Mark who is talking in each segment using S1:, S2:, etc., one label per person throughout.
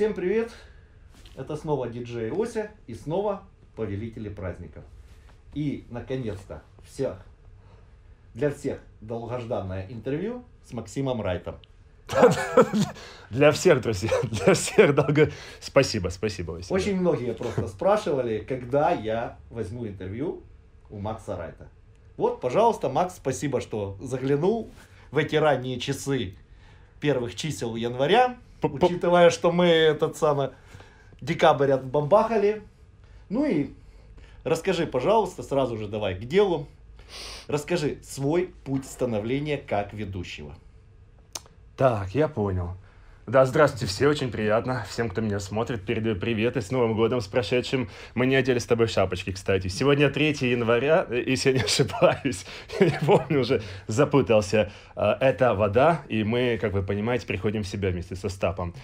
S1: Всем привет! Это снова диджей Ося и снова повелители праздников. И, наконец-то, всех, для всех долгожданное интервью с Максимом Райтом.
S2: Для всех, друзья, для всех долго... Спасибо, спасибо, Василий.
S1: Очень многие просто спрашивали, когда я возьму интервью у Макса Райта. Вот, пожалуйста, Макс, спасибо, что заглянул в эти ранние часы первых чисел января, учитывая, что мы этот самый декабрь отбамбахали. Ну и расскажи, пожалуйста, сразу же давай к делу. Расскажи свой путь становления как ведущего.
S2: Так, я понял. Да, здравствуйте, все, очень приятно. Всем, кто меня смотрит, передаю привет и с Новым годом, с прошедшим. Мы не одели с тобой шапочки, кстати. Сегодня 3 января, э, если я не ошибаюсь, я помню, уже запутался. А, Это вода, и мы, как вы понимаете, приходим в себя вместе со Стапом.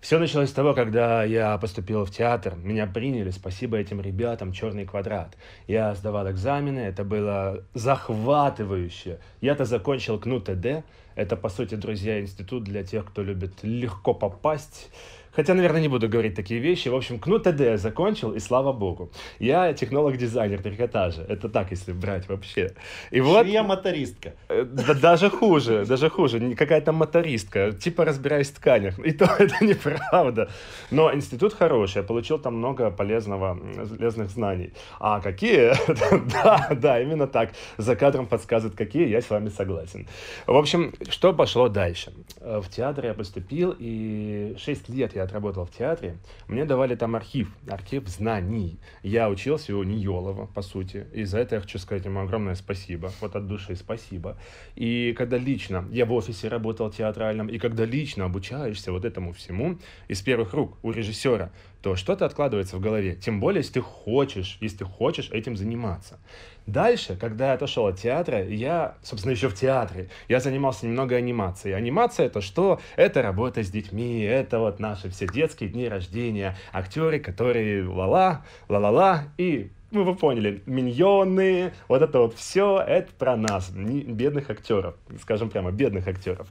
S2: Все началось с того, когда я поступил в театр. Меня приняли, спасибо этим ребятам, «Черный квадрат». Я сдавал экзамены, это было захватывающе. Я-то закончил КНУ ТД. Это, по сути, друзья, институт для тех, кто любит легко попасть. Хотя, наверное, не буду говорить такие вещи. В общем, КНУ ТД закончил, и слава богу. Я технолог-дизайнер трикотажа. Это так, если брать вообще. И вот...
S1: Я мотористка.
S2: Э, Да, даже хуже, даже хуже. Какая-то мотористка, типа разбираюсь в тканях. И то это неправда. Но институт хороший, я получил там много полезного, полезных знаний. А какие? Да, да, именно так. За кадром подсказывают, какие, я с вами согласен. В общем, что пошло дальше? Э, В театр я поступил, и 6 лет я отработал в театре. Мне давали там архив, архив знаний. Я учился у Ниелова, по сути. И за это я хочу сказать ему огромное спасибо. Вот от души спасибо. И когда лично, я в офисе работал театральном, и когда лично обучаешься вот этому всему из первых рук у режиссера, то что-то откладывается в голове. Тем более, если ты хочешь, если ты хочешь этим заниматься. Дальше, когда я отошел от театра, я, собственно, еще в театре, я занимался немного анимацией. Анимация это что? Это работа с детьми, это вот наши все детские дни рождения, актеры, которые ла-ла, ла-ла-ла, и ну, вы поняли, миньоны, вот это вот все, это про нас, бедных актеров, скажем прямо, бедных актеров.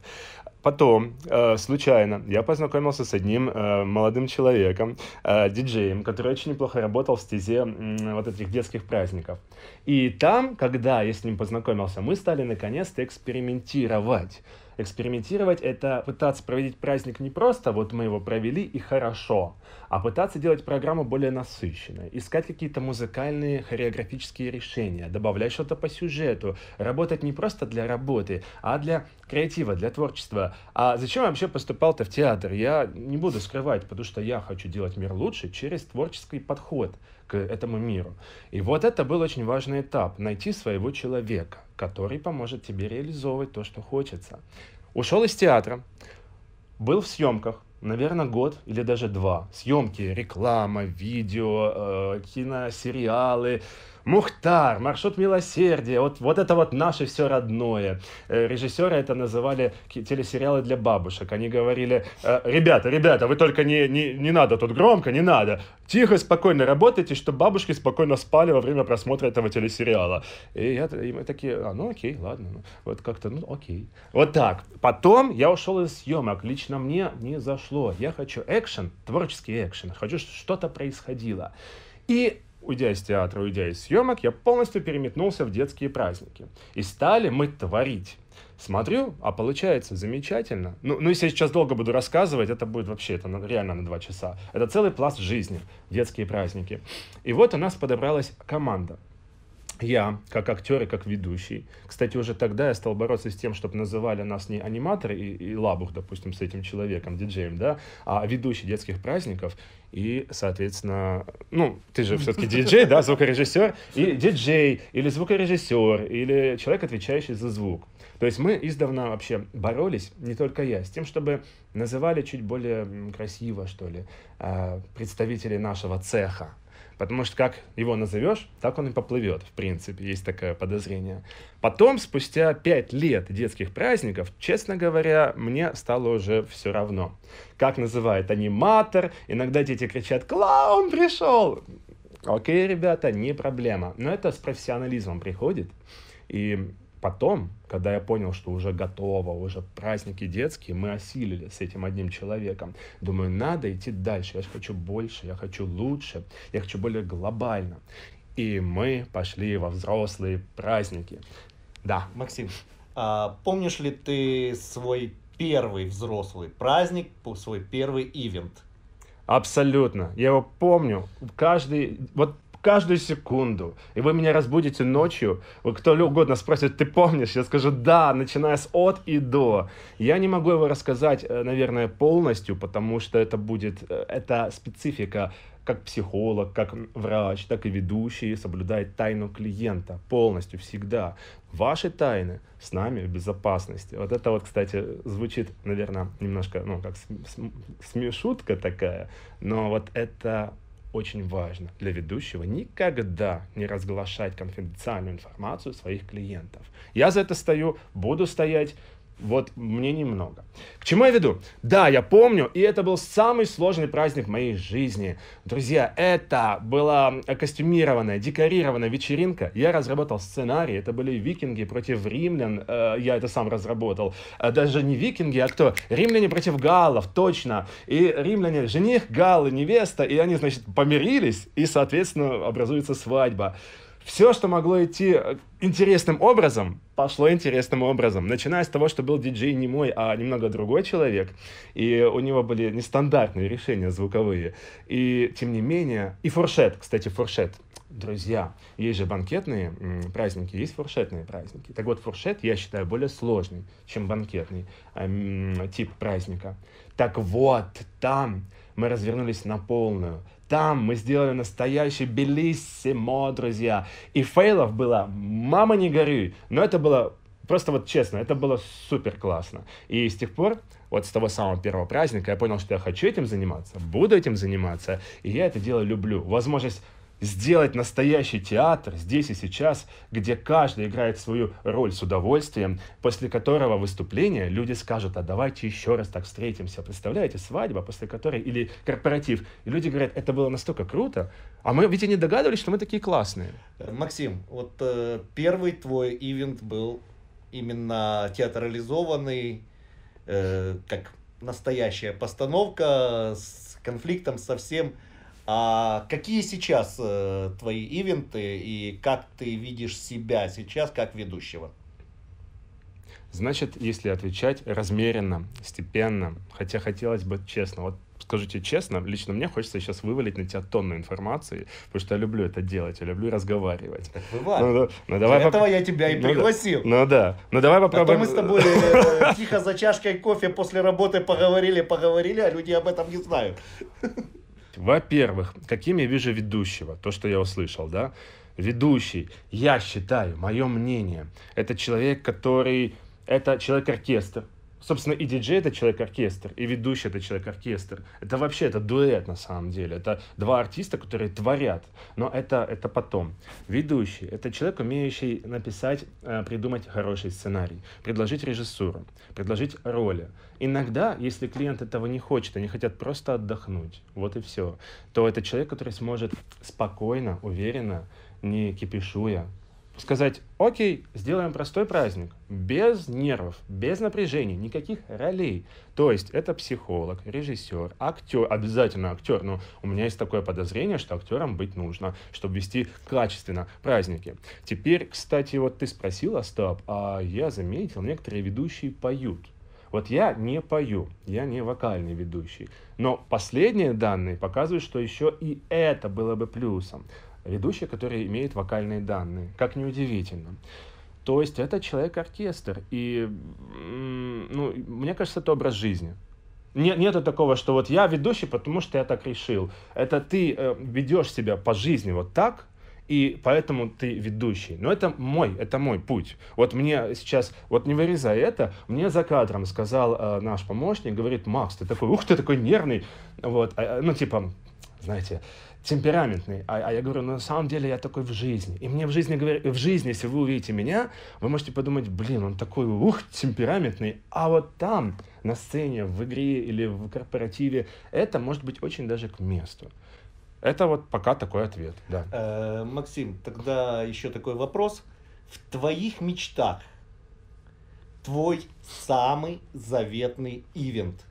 S2: Потом, э, случайно, я познакомился с одним э, молодым человеком, э, диджеем, который очень неплохо работал в стезе вот этих детских праздников. И там, когда я с ним познакомился, мы стали наконец-то экспериментировать. Экспериментировать — это пытаться проводить праздник не просто вот мы его провели и хорошо, а пытаться делать программу более насыщенной, искать какие-то музыкальные хореографические решения, добавлять что-то по сюжету, работать не просто для работы, а для креатива, для творчества. А зачем я вообще поступал-то в театр? Я не буду скрывать, потому что я хочу делать мир лучше через творческий подход к этому миру. И вот это был очень важный этап — найти своего человека, который поможет тебе реализовывать то, что хочется. Ушел из театра, был в съемках, наверное, год или даже два. Съемки, реклама, видео, э, киносериалы, Мухтар, маршрут милосердия, вот, вот это вот наше все родное. Э, Режиссеры это называли телесериалы для бабушек. Они говорили, «Э, ребята, ребята, вы только не, не, не надо тут громко, не надо. Тихо, спокойно работайте, чтобы бабушки спокойно спали во время просмотра этого телесериала. И, я, и мы такие, а, ну окей, ладно, ну, вот как-то, ну окей. Вот так. Потом я ушел из съемок. Лично мне не зашло. Я хочу экшен, творческий экшен. Хочу, чтобы что-то происходило. И уйдя из театра, уйдя из съемок, я полностью переметнулся в детские праздники. И стали мы творить. Смотрю, а получается замечательно. Ну, ну, если я сейчас долго буду рассказывать, это будет вообще, это реально на два часа. Это целый пласт жизни, детские праздники. И вот у нас подобралась команда. Я, как актер и как ведущий. Кстати, уже тогда я стал бороться с тем, чтобы называли нас не аниматоры и, и лабух, допустим, с этим человеком, диджеем, да, а ведущий детских праздников. И, соответственно, ну, ты же все-таки диджей, да, звукорежиссер, и диджей, или звукорежиссер, или человек, отвечающий за звук. То есть мы издавна вообще боролись, не только я, с тем, чтобы называли чуть более красиво, что ли, а, представителей нашего цеха. Потому что как его назовешь, так он и поплывет, в принципе, есть такое подозрение. Потом, спустя пять лет детских праздников, честно говоря, мне стало уже все равно. Как называет аниматор, иногда дети кричат «Клоун пришел!» Окей, ребята, не проблема. Но это с профессионализмом приходит. И потом, когда я понял, что уже готово, уже праздники детские, мы осилили с этим одним человеком. Думаю, надо идти дальше. Я хочу больше, я хочу лучше, я хочу более глобально. И мы пошли во взрослые праздники. Да.
S1: Максим, а помнишь ли ты свой первый взрослый праздник, свой первый ивент?
S2: Абсолютно. Я его помню. Каждый, вот каждую секунду. И вы меня разбудите ночью, вы кто угодно спросит, ты помнишь? Я скажу, да, начиная с от и до. Я не могу его рассказать, э, наверное, полностью, потому что это будет, э, это специфика как психолог, как врач, так и ведущий соблюдает тайну клиента полностью, всегда. Ваши тайны с нами в безопасности. Вот это вот, кстати, звучит, наверное, немножко, ну, как смешутка такая, но вот это очень важно для ведущего никогда не разглашать конфиденциальную информацию своих клиентов. Я за это стою, буду стоять, вот мне немного. К чему я веду? Да, я помню, и это был самый сложный праздник в моей жизни. Друзья, это была костюмированная, декорированная вечеринка. Я разработал сценарий, это были викинги против римлян, э, я это сам разработал. Э, даже не викинги, а кто? Римляне против галлов, точно. И римляне, жених, галлы, невеста, и они, значит, помирились, и, соответственно, образуется свадьба все, что могло идти э, интересным образом, пошло интересным образом. Начиная с того, что был диджей не мой, а немного другой человек, и у него были нестандартные решения звуковые. И тем не менее, и фуршет, кстати, фуршет. Друзья, есть же банкетные праздники, есть фуршетные праздники. Так вот, фуршет я считаю более сложный, чем банкетный э, тип праздника. Так вот, там мы развернулись на полную. Там мы сделали настоящий белиссимо, друзья. И фейлов было, мама не горюй. Но это было, просто вот честно, это было супер классно. И с тех пор, вот с того самого первого праздника, я понял, что я хочу этим заниматься, буду этим заниматься. И я это дело люблю. Возможность сделать настоящий театр здесь и сейчас, где каждый играет свою роль с удовольствием, после которого выступления люди скажут, а давайте еще раз так встретимся. Представляете, свадьба, после которой, или корпоратив, и люди говорят, это было настолько круто, а мы ведь и не догадывались, что мы такие классные.
S1: Максим, вот э, первый твой ивент был именно театрализованный, э, как настоящая постановка с конфликтом совсем а какие сейчас э, твои ивенты и как ты видишь себя сейчас как ведущего?
S2: Значит, если отвечать размеренно, степенно, хотя хотелось бы честно, вот скажите честно, лично мне хочется сейчас вывалить на тебя тонну информации, потому что я люблю это делать, я люблю разговаривать. Так
S1: бывает. Ну, ну, давай Для поп... этого я тебя и пригласил.
S2: Ну, ну да. Ну давай попробуем.
S1: А то мы с тобой э, тихо за чашкой кофе после работы поговорили, поговорили, а люди об этом не знают.
S2: Во-первых, каким я вижу ведущего, то, что я услышал, да? Ведущий, я считаю, мое мнение, это человек, который, это человек-оркестр, собственно, и диджей это человек-оркестр, и ведущий это человек-оркестр. Это вообще, это дуэт на самом деле. Это два артиста, которые творят. Но это, это потом. Ведущий это человек, умеющий написать, э, придумать хороший сценарий, предложить режиссуру, предложить роли. Иногда, если клиент этого не хочет, они хотят просто отдохнуть, вот и все, то это человек, который сможет спокойно, уверенно, не кипишуя, сказать, окей, сделаем простой праздник, без нервов, без напряжений, никаких ролей. То есть это психолог, режиссер, актер, обязательно актер, но у меня есть такое подозрение, что актером быть нужно, чтобы вести качественно праздники. Теперь, кстати, вот ты спросил, Остап, а я заметил, некоторые ведущие поют. Вот я не пою, я не вокальный ведущий. Но последние данные показывают, что еще и это было бы плюсом ведущий, который имеет вокальные данные, как неудивительно. То есть это человек-оркестр. И ну, мне кажется, это образ жизни. Нет, нету такого, что вот я ведущий, потому что я так решил. Это ты э, ведешь себя по жизни вот так, и поэтому ты ведущий. Но это мой, это мой путь. Вот мне сейчас, вот не вырезая это, мне за кадром сказал э, наш помощник, говорит, Макс, ты такой, ух, ты такой нервный, вот, а, ну типа, знаете, темпераментный. А, а я говорю, ну, на самом деле я такой в жизни. И мне в жизни говорят, в жизни, если вы увидите меня, вы можете подумать, блин, он такой, ух, темпераментный. А вот там, на сцене, в игре или в корпоративе, это может быть очень даже к месту. Это вот пока такой ответ, да.
S1: Э, Максим, тогда еще такой вопрос. В твоих мечтах твой самый заветный ивент?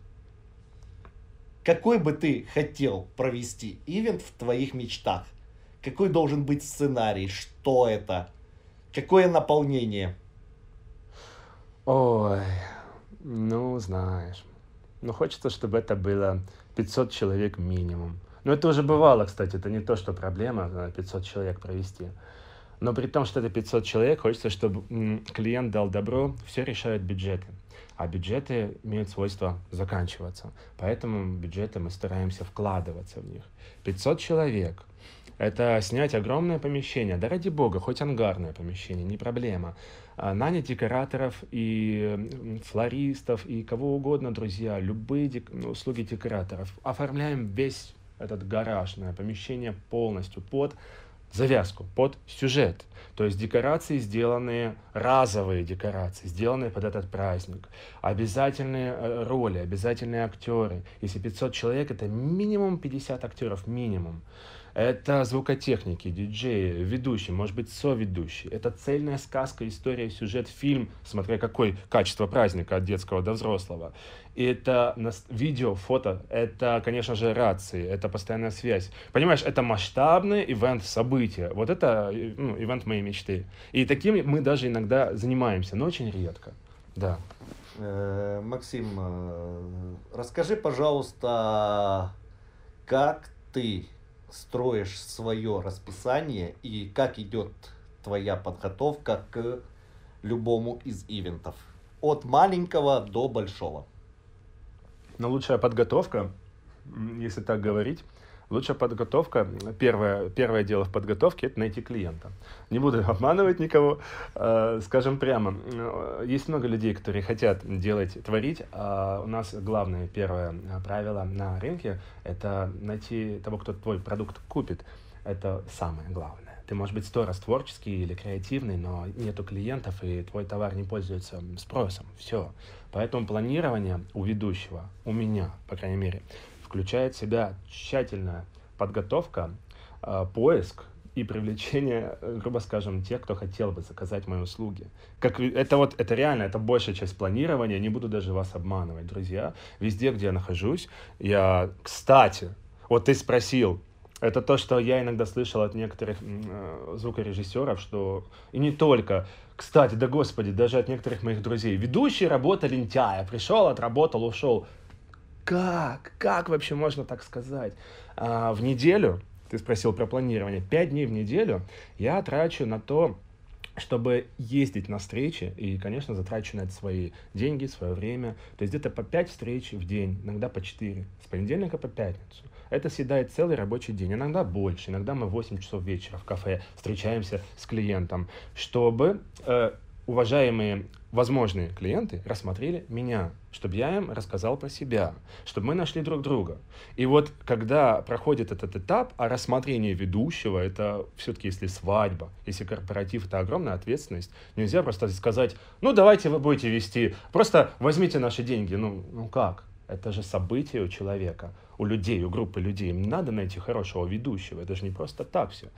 S1: Какой бы ты хотел провести ивент в твоих мечтах? Какой должен быть сценарий? Что это? Какое наполнение?
S2: Ой, ну, знаешь. Ну, хочется, чтобы это было 500 человек минимум. Но это уже бывало, кстати, это не то, что проблема 500 человек провести. Но при том, что это 500 человек, хочется, чтобы клиент дал добро, все решают бюджеты. А бюджеты имеют свойство заканчиваться. Поэтому бюджеты мы стараемся вкладываться в них. 500 человек. Это снять огромное помещение, да ради бога, хоть ангарное помещение, не проблема. А, нанять декораторов и флористов и кого угодно, друзья, любые дек... услуги декораторов. Оформляем весь этот гаражное помещение полностью под завязку, под сюжет. То есть декорации сделанные, разовые декорации, сделанные под этот праздник. Обязательные э, роли, обязательные актеры. Если 500 человек, это минимум 50 актеров, минимум. Это звукотехники, диджеи, ведущий, может быть, соведущий. Это цельная сказка, история, сюжет, фильм, смотря какой качество праздника от детского до взрослого. И это видео, фото, это, конечно же, рации, это постоянная связь. Понимаешь, это масштабный ивент, событие. Вот это ну, ивент моей мечты. И таким мы даже иногда занимаемся, но очень редко. Да.
S1: Э, Максим, э, расскажи, пожалуйста, как ты строишь свое расписание и как идет твоя подготовка к любому из ивентов. От маленького до большого.
S2: Но лучшая подготовка, если так говорить, Лучшая подготовка, первое, первое дело в подготовке, это найти клиента. Не буду обманывать никого, э, скажем прямо, э, есть много людей, которые хотят делать, творить, а у нас главное, первое правило на рынке, это найти того, кто твой продукт купит. Это самое главное. Ты можешь быть сто раз творческий или креативный, но нету клиентов, и твой товар не пользуется спросом. Все. Поэтому планирование у ведущего, у меня, по крайней мере, включает в себя тщательная подготовка, э, поиск и привлечение, э, грубо скажем, тех, кто хотел бы заказать мои услуги. Как, это вот, это реально, это большая часть планирования, не буду даже вас обманывать, друзья. Везде, где я нахожусь, я, кстати, вот ты спросил, это то, что я иногда слышал от некоторых э, звукорежиссеров, что и не только, кстати, да господи, даже от некоторых моих друзей. Ведущий работа лентяя, пришел, отработал, ушел. Как? Как вообще можно так сказать? А, в неделю, ты спросил про планирование, пять дней в неделю я трачу на то, чтобы ездить на встречи, и, конечно, затрачу на это свои деньги, свое время. То есть где-то по 5 встреч в день, иногда по 4, с понедельника по пятницу. Это съедает целый рабочий день, иногда больше, иногда мы 8 часов вечера в кафе встречаемся с клиентом, чтобы э, уважаемые возможные клиенты рассмотрели меня, чтобы я им рассказал про себя, чтобы мы нашли друг друга. И вот когда проходит этот этап, а рассмотрение ведущего, это все-таки если свадьба, если корпоратив, это огромная ответственность, нельзя просто сказать, ну давайте вы будете вести, просто возьмите наши деньги, ну, ну как? Это же событие у человека, у людей, у группы людей. Им надо найти хорошего ведущего, это же не просто так все.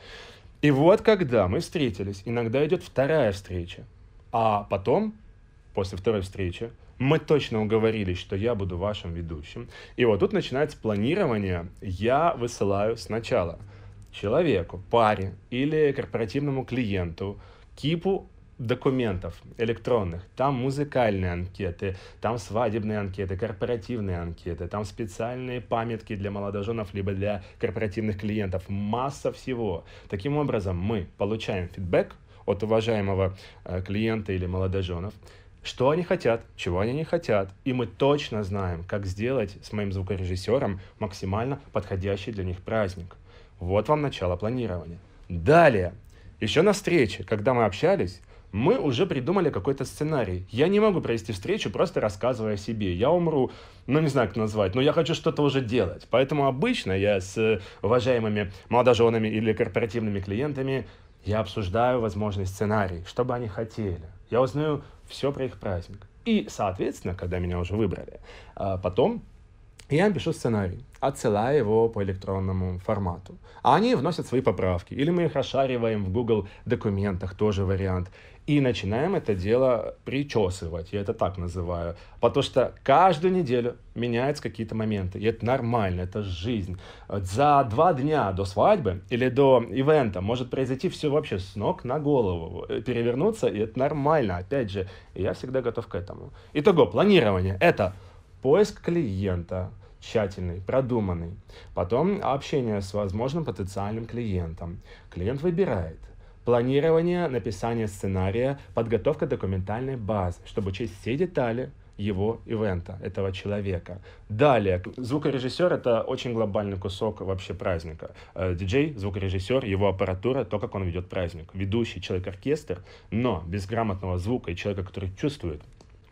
S2: И вот когда мы встретились, иногда идет вторая встреча, а потом, после второй встречи, мы точно уговорились, что я буду вашим ведущим. И вот тут начинается планирование. Я высылаю сначала человеку, паре или корпоративному клиенту кипу документов электронных. Там музыкальные анкеты, там свадебные анкеты, корпоративные анкеты, там специальные памятки для молодоженов либо для корпоративных клиентов. Масса всего. Таким образом, мы получаем фидбэк от уважаемого э, клиента или молодоженов, что они хотят, чего они не хотят. И мы точно знаем, как сделать с моим звукорежиссером максимально подходящий для них праздник. Вот вам начало планирования. Далее, еще на встрече, когда мы общались, мы уже придумали какой-то сценарий. Я не могу провести встречу, просто рассказывая о себе. Я умру, ну не знаю, как назвать, но я хочу что-то уже делать. Поэтому обычно я с уважаемыми молодоженами или корпоративными клиентами я обсуждаю возможный сценарий, что бы они хотели. Я узнаю все про их праздник. И, соответственно, когда меня уже выбрали, а, потом Я им пишу сценарий, отсылая его по электронному формату. А они вносят свои поправки. Или мы их расшариваем в Google документах, тоже вариант. И начинаем это дело причесывать, я это так называю. Потому что каждую неделю меняются какие-то моменты. И это нормально, это жизнь. За два дня до свадьбы или до ивента может произойти все вообще с ног на голову. Перевернуться, и это нормально. Опять же, я всегда готов к этому. Итого, планирование. Это поиск клиента тщательный, продуманный. Потом общение с возможным потенциальным клиентом. Клиент выбирает. Планирование, написание сценария, подготовка документальной базы, чтобы учесть все детали его ивента, этого человека. Далее, звукорежиссер — это очень глобальный кусок вообще праздника. Э, диджей, звукорежиссер, его аппаратура, то, как он ведет праздник. Ведущий, человек-оркестр, но без грамотного звука и человека, который чувствует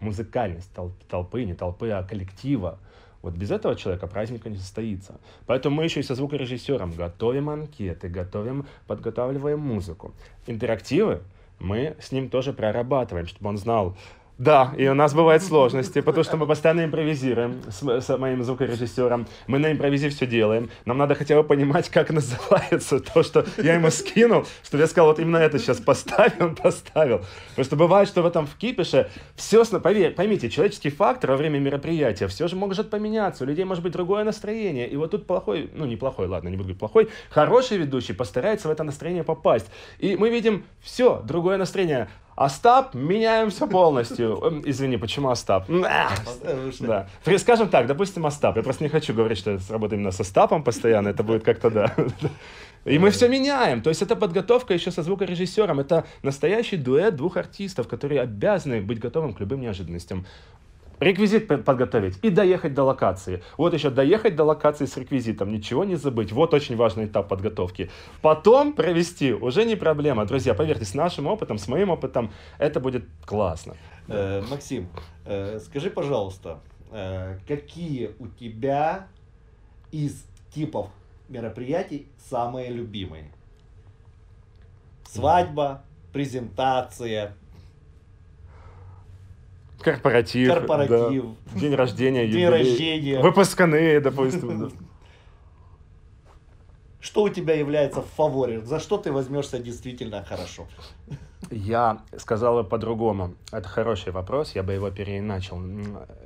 S2: музыкальность толпы, не толпы, а коллектива. Вот без этого человека праздника не состоится. Поэтому мы еще и со звукорежиссером готовим анкеты, готовим, подготавливаем музыку. Интерактивы мы с ним тоже прорабатываем, чтобы он знал, да, и у нас бывают сложности, потому что мы постоянно импровизируем с, с моим звукорежиссером. Мы на импровизе все делаем. Нам надо хотя бы понимать, как называется то, что я ему скинул, чтобы я сказал, вот именно это сейчас поставил, он поставил. Потому что бывает, что в этом в кипише все, поверь, поймите, человеческий фактор во время мероприятия все же может поменяться, у людей может быть другое настроение. И вот тут плохой, ну не плохой, ладно, не буду говорить плохой, хороший ведущий постарается в это настроение попасть. И мы видим все, другое настроение. Остап, меняем все полностью. Эм, извини, почему Остап? Да. Скажем так, допустим, Остап. Я просто не хочу говорить, что это работает именно с Остапом постоянно. Это будет как-то, да. И мы все меняем. То есть это подготовка еще со звукорежиссером. Это настоящий дуэт двух артистов, которые обязаны быть готовым к любым неожиданностям реквизит подготовить и доехать до локации. Вот еще доехать до локации с реквизитом, ничего не забыть. Вот очень важный этап подготовки. Потом провести уже не проблема. Друзья, поверьте, с нашим опытом, с моим опытом, это будет классно.
S1: Э, Максим, э, скажи, пожалуйста, э, какие у тебя из типов мероприятий самые любимые? Свадьба, презентация,
S2: Корпоратив.
S1: Корпоратив.
S2: Да. День рождения.
S1: День юбилей. рождения.
S2: Выпускные, допустим.
S1: Что у тебя является в фаворе? За что ты возьмешься действительно хорошо?
S2: Я сказал бы по-другому. Это хороший вопрос, я бы его переиначил.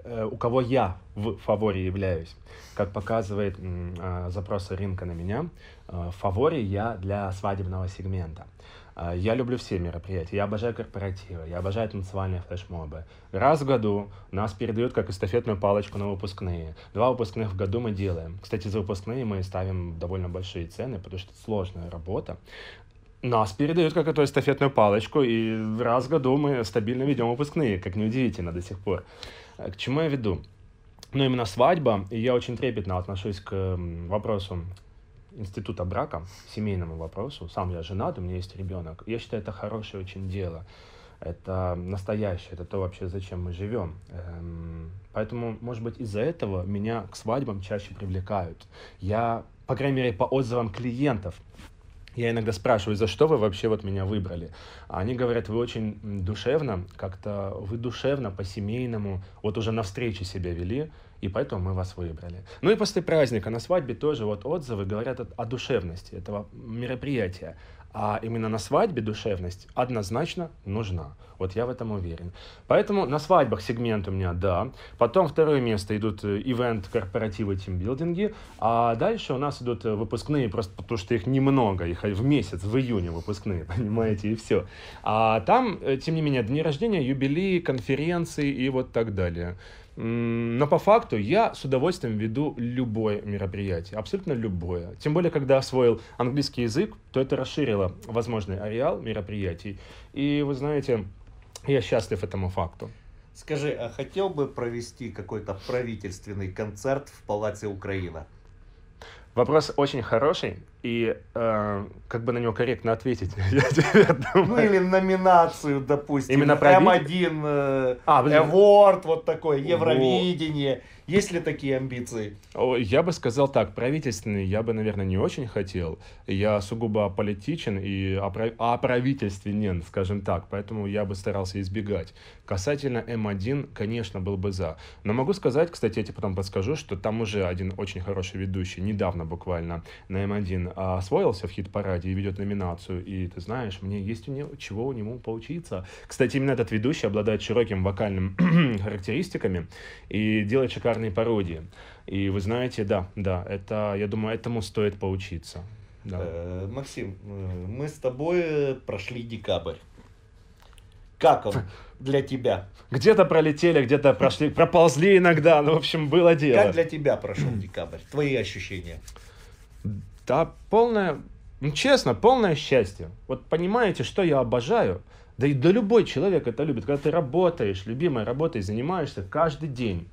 S2: Э, у кого я в фаворе являюсь? Как показывает э, запросы рынка на меня, э, в фаворе я для свадебного сегмента. А, я люблю все мероприятия, я обожаю корпоративы, я обожаю танцевальные флешмобы. Раз в году нас передают как эстафетную палочку на выпускные. Два выпускных в году мы делаем. Кстати, за выпускные мы ставим довольно большие цены, потому что это сложная работа. Нас передают как эту эстафетную палочку, и раз в году мы стабильно ведем выпускные, как неудивительно до сих пор. К чему я веду? Ну, именно свадьба, и я очень трепетно отношусь к вопросу института брака, семейному вопросу. Сам я женат, у меня есть ребенок. Я считаю, это хорошее очень дело. Это настоящее, это то вообще, зачем мы живем. Эм, поэтому, может быть, из-за этого меня к свадьбам чаще привлекают. Я, по крайней мере, по отзывам клиентов, я иногда спрашиваю, за что вы вообще вот меня выбрали? А они говорят, вы очень душевно, как-то вы душевно, по-семейному, вот уже на встрече себя вели, и поэтому мы вас выбрали. Ну и после праздника на свадьбе тоже вот отзывы говорят о, о душевности этого мероприятия. А именно на свадьбе душевность однозначно нужна. Вот я в этом уверен. Поэтому на свадьбах сегмент у меня да. Потом второе место идут э, ивент, корпоративы, тимбилдинги. А дальше у нас идут э, выпускные, просто потому что их немного. Их в месяц, в июне выпускные, понимаете, и все. А там, э, тем не менее, дни рождения, юбилеи, конференции и вот так далее. Но по факту я с удовольствием веду любое мероприятие, абсолютно любое. Тем более, когда освоил английский язык, то это расширило возможный ареал мероприятий. И вы знаете, я счастлив этому факту.
S1: Скажи, а хотел бы провести какой-то правительственный концерт в Палаце Украина?
S2: Вопрос очень хороший. И э, как бы на него корректно ответить. Я
S1: Ну
S2: думаю.
S1: или номинацию, допустим,
S2: Именно править?
S1: М1 э,
S2: А, блин.
S1: Award, вот такое, Евровидение. Есть ли такие амбиции?
S2: Я бы сказал так, правительственный я бы, наверное, не очень хотел. Я сугубо политичен и опра- оправительственен, скажем так, поэтому я бы старался избегать. Касательно М1, конечно, был бы за. Но могу сказать, кстати, я тебе потом подскажу, что там уже один очень хороший ведущий, недавно буквально на М1 а, освоился в хит-параде и ведет номинацию. И ты знаешь, мне есть у него, чего у него поучиться. Кстати, именно этот ведущий обладает широким вокальным характеристиками и делает шикарные пародии. И вы знаете, да, да, это, я думаю, этому стоит поучиться. Да.
S1: Э, Максим, э, мы с тобой прошли декабрь. Как он для тебя?
S2: Где-то пролетели, где-то прошли, проползли иногда, ну, в общем, было дело.
S1: Как для тебя прошел декабрь? Твои ощущения?
S2: Да, полное, ну, честно, полное счастье. Вот понимаете, что я обожаю? Да и да любой человек это любит. Когда ты работаешь, любимой работой занимаешься каждый день.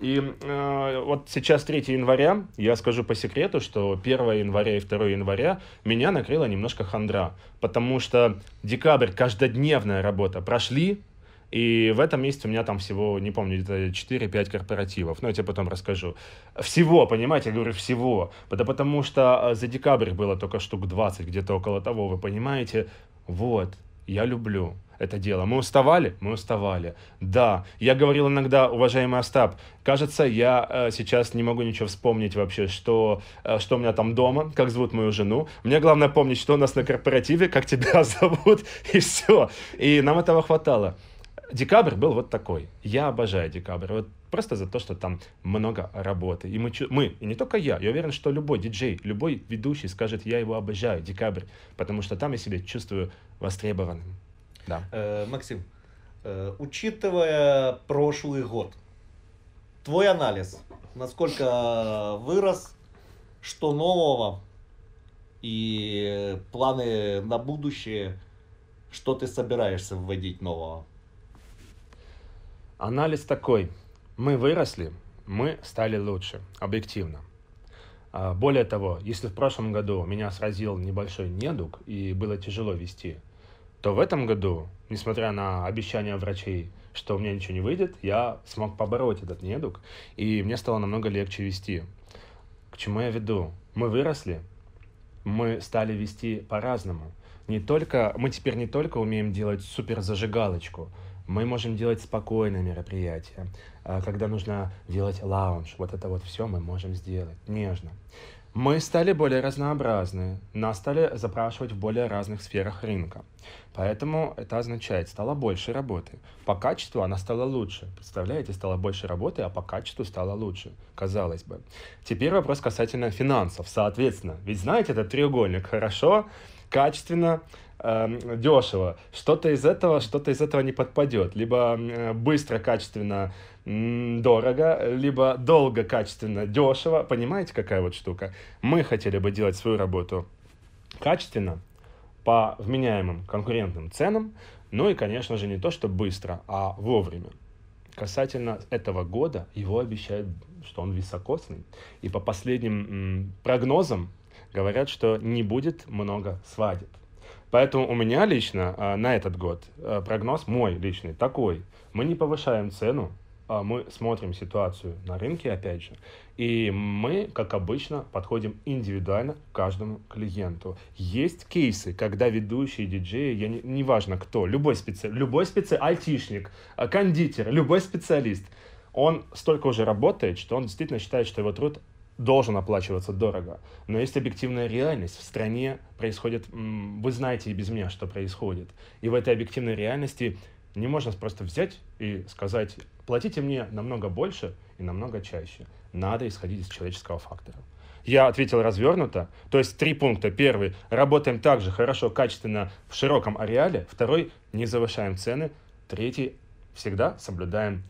S2: И э, вот сейчас 3 января, я скажу по секрету, что 1 января и 2 января меня накрыла немножко хандра, потому что декабрь, каждодневная работа прошли, и в этом месяце у меня там всего, не помню, где-то 4-5 корпоративов. Но я тебе потом расскажу. Всего, понимаете, я говорю всего. Да потому что э, за декабрь было только штук 20, где-то около того, вы понимаете. Вот, я люблю это дело. Мы уставали? Мы уставали. Да, я говорил иногда, уважаемый Остап, кажется, я э, сейчас не могу ничего вспомнить вообще, что, э, что у меня там дома, как зовут мою жену. Мне главное помнить, что у нас на корпоративе, как тебя зовут, и все. И нам этого хватало. Декабрь был вот такой. Я обожаю декабрь. Вот просто за то, что там много работы. И мы, мы, и не только я, я уверен, что любой диджей, любой ведущий скажет, я его обожаю, декабрь, потому что там я себя чувствую востребованным. Да.
S1: Э, Максим, э, учитывая прошлый год, твой анализ, насколько вырос, что нового и планы на будущее, что ты собираешься вводить нового?
S2: Анализ такой. Мы выросли, мы стали лучше, объективно. А, Более того, если в прошлом году меня сразил небольшой недуг и было тяжело вести, то в этом году, несмотря на обещания врачей, что у меня ничего не выйдет, я смог побороть этот недуг, и мне стало намного легче вести. К чему я веду? Мы выросли, мы стали вести по-разному. Не только, мы теперь не только умеем делать супер зажигалочку, мы можем делать спокойные мероприятия. А Когда нужно делать лаунж, вот это вот все мы можем сделать нежно. Мы стали более разнообразны, нас стали запрашивать в более разных сферах рынка. Поэтому это означает, стало больше работы. По качеству она стала лучше. Представляете, стало больше работы, а по качеству стало лучше. Казалось бы. Теперь вопрос касательно финансов. Соответственно, ведь знаете, этот треугольник хорошо, качественно, эм, дешево. Что-то из этого, что-то из этого не подпадет. Либо э, быстро, качественно, дорого, либо долго, качественно, дешево. Понимаете, какая вот штука? Мы хотели бы делать свою работу качественно, по вменяемым конкурентным ценам, ну и, конечно же, не то, что быстро, а вовремя. Касательно этого года, его обещают, что он високосный. И по последним прогнозам говорят, что не будет много свадеб. Поэтому у меня лично а, на этот год а, прогноз мой личный такой. Мы не повышаем цену, а мы смотрим ситуацию на рынке, опять же, и мы, как обычно, подходим индивидуально к каждому клиенту. Есть кейсы, когда ведущие диджеи, я не, неважно кто, любой специ, любой специ, айтишник, кондитер, любой специалист, он столько уже работает, что он действительно считает, что его труд должен оплачиваться дорого. Но есть объективная реальность. В стране происходит, вы знаете и без меня, что происходит. И в этой объективной реальности не можно просто взять и сказать, платите мне намного больше и намного чаще. Надо исходить из человеческого фактора. Я ответил развернуто. То есть три пункта. Первый. Работаем также хорошо, качественно в широком ареале. Второй. Не завышаем цены. Третий. Всегда соблюдаем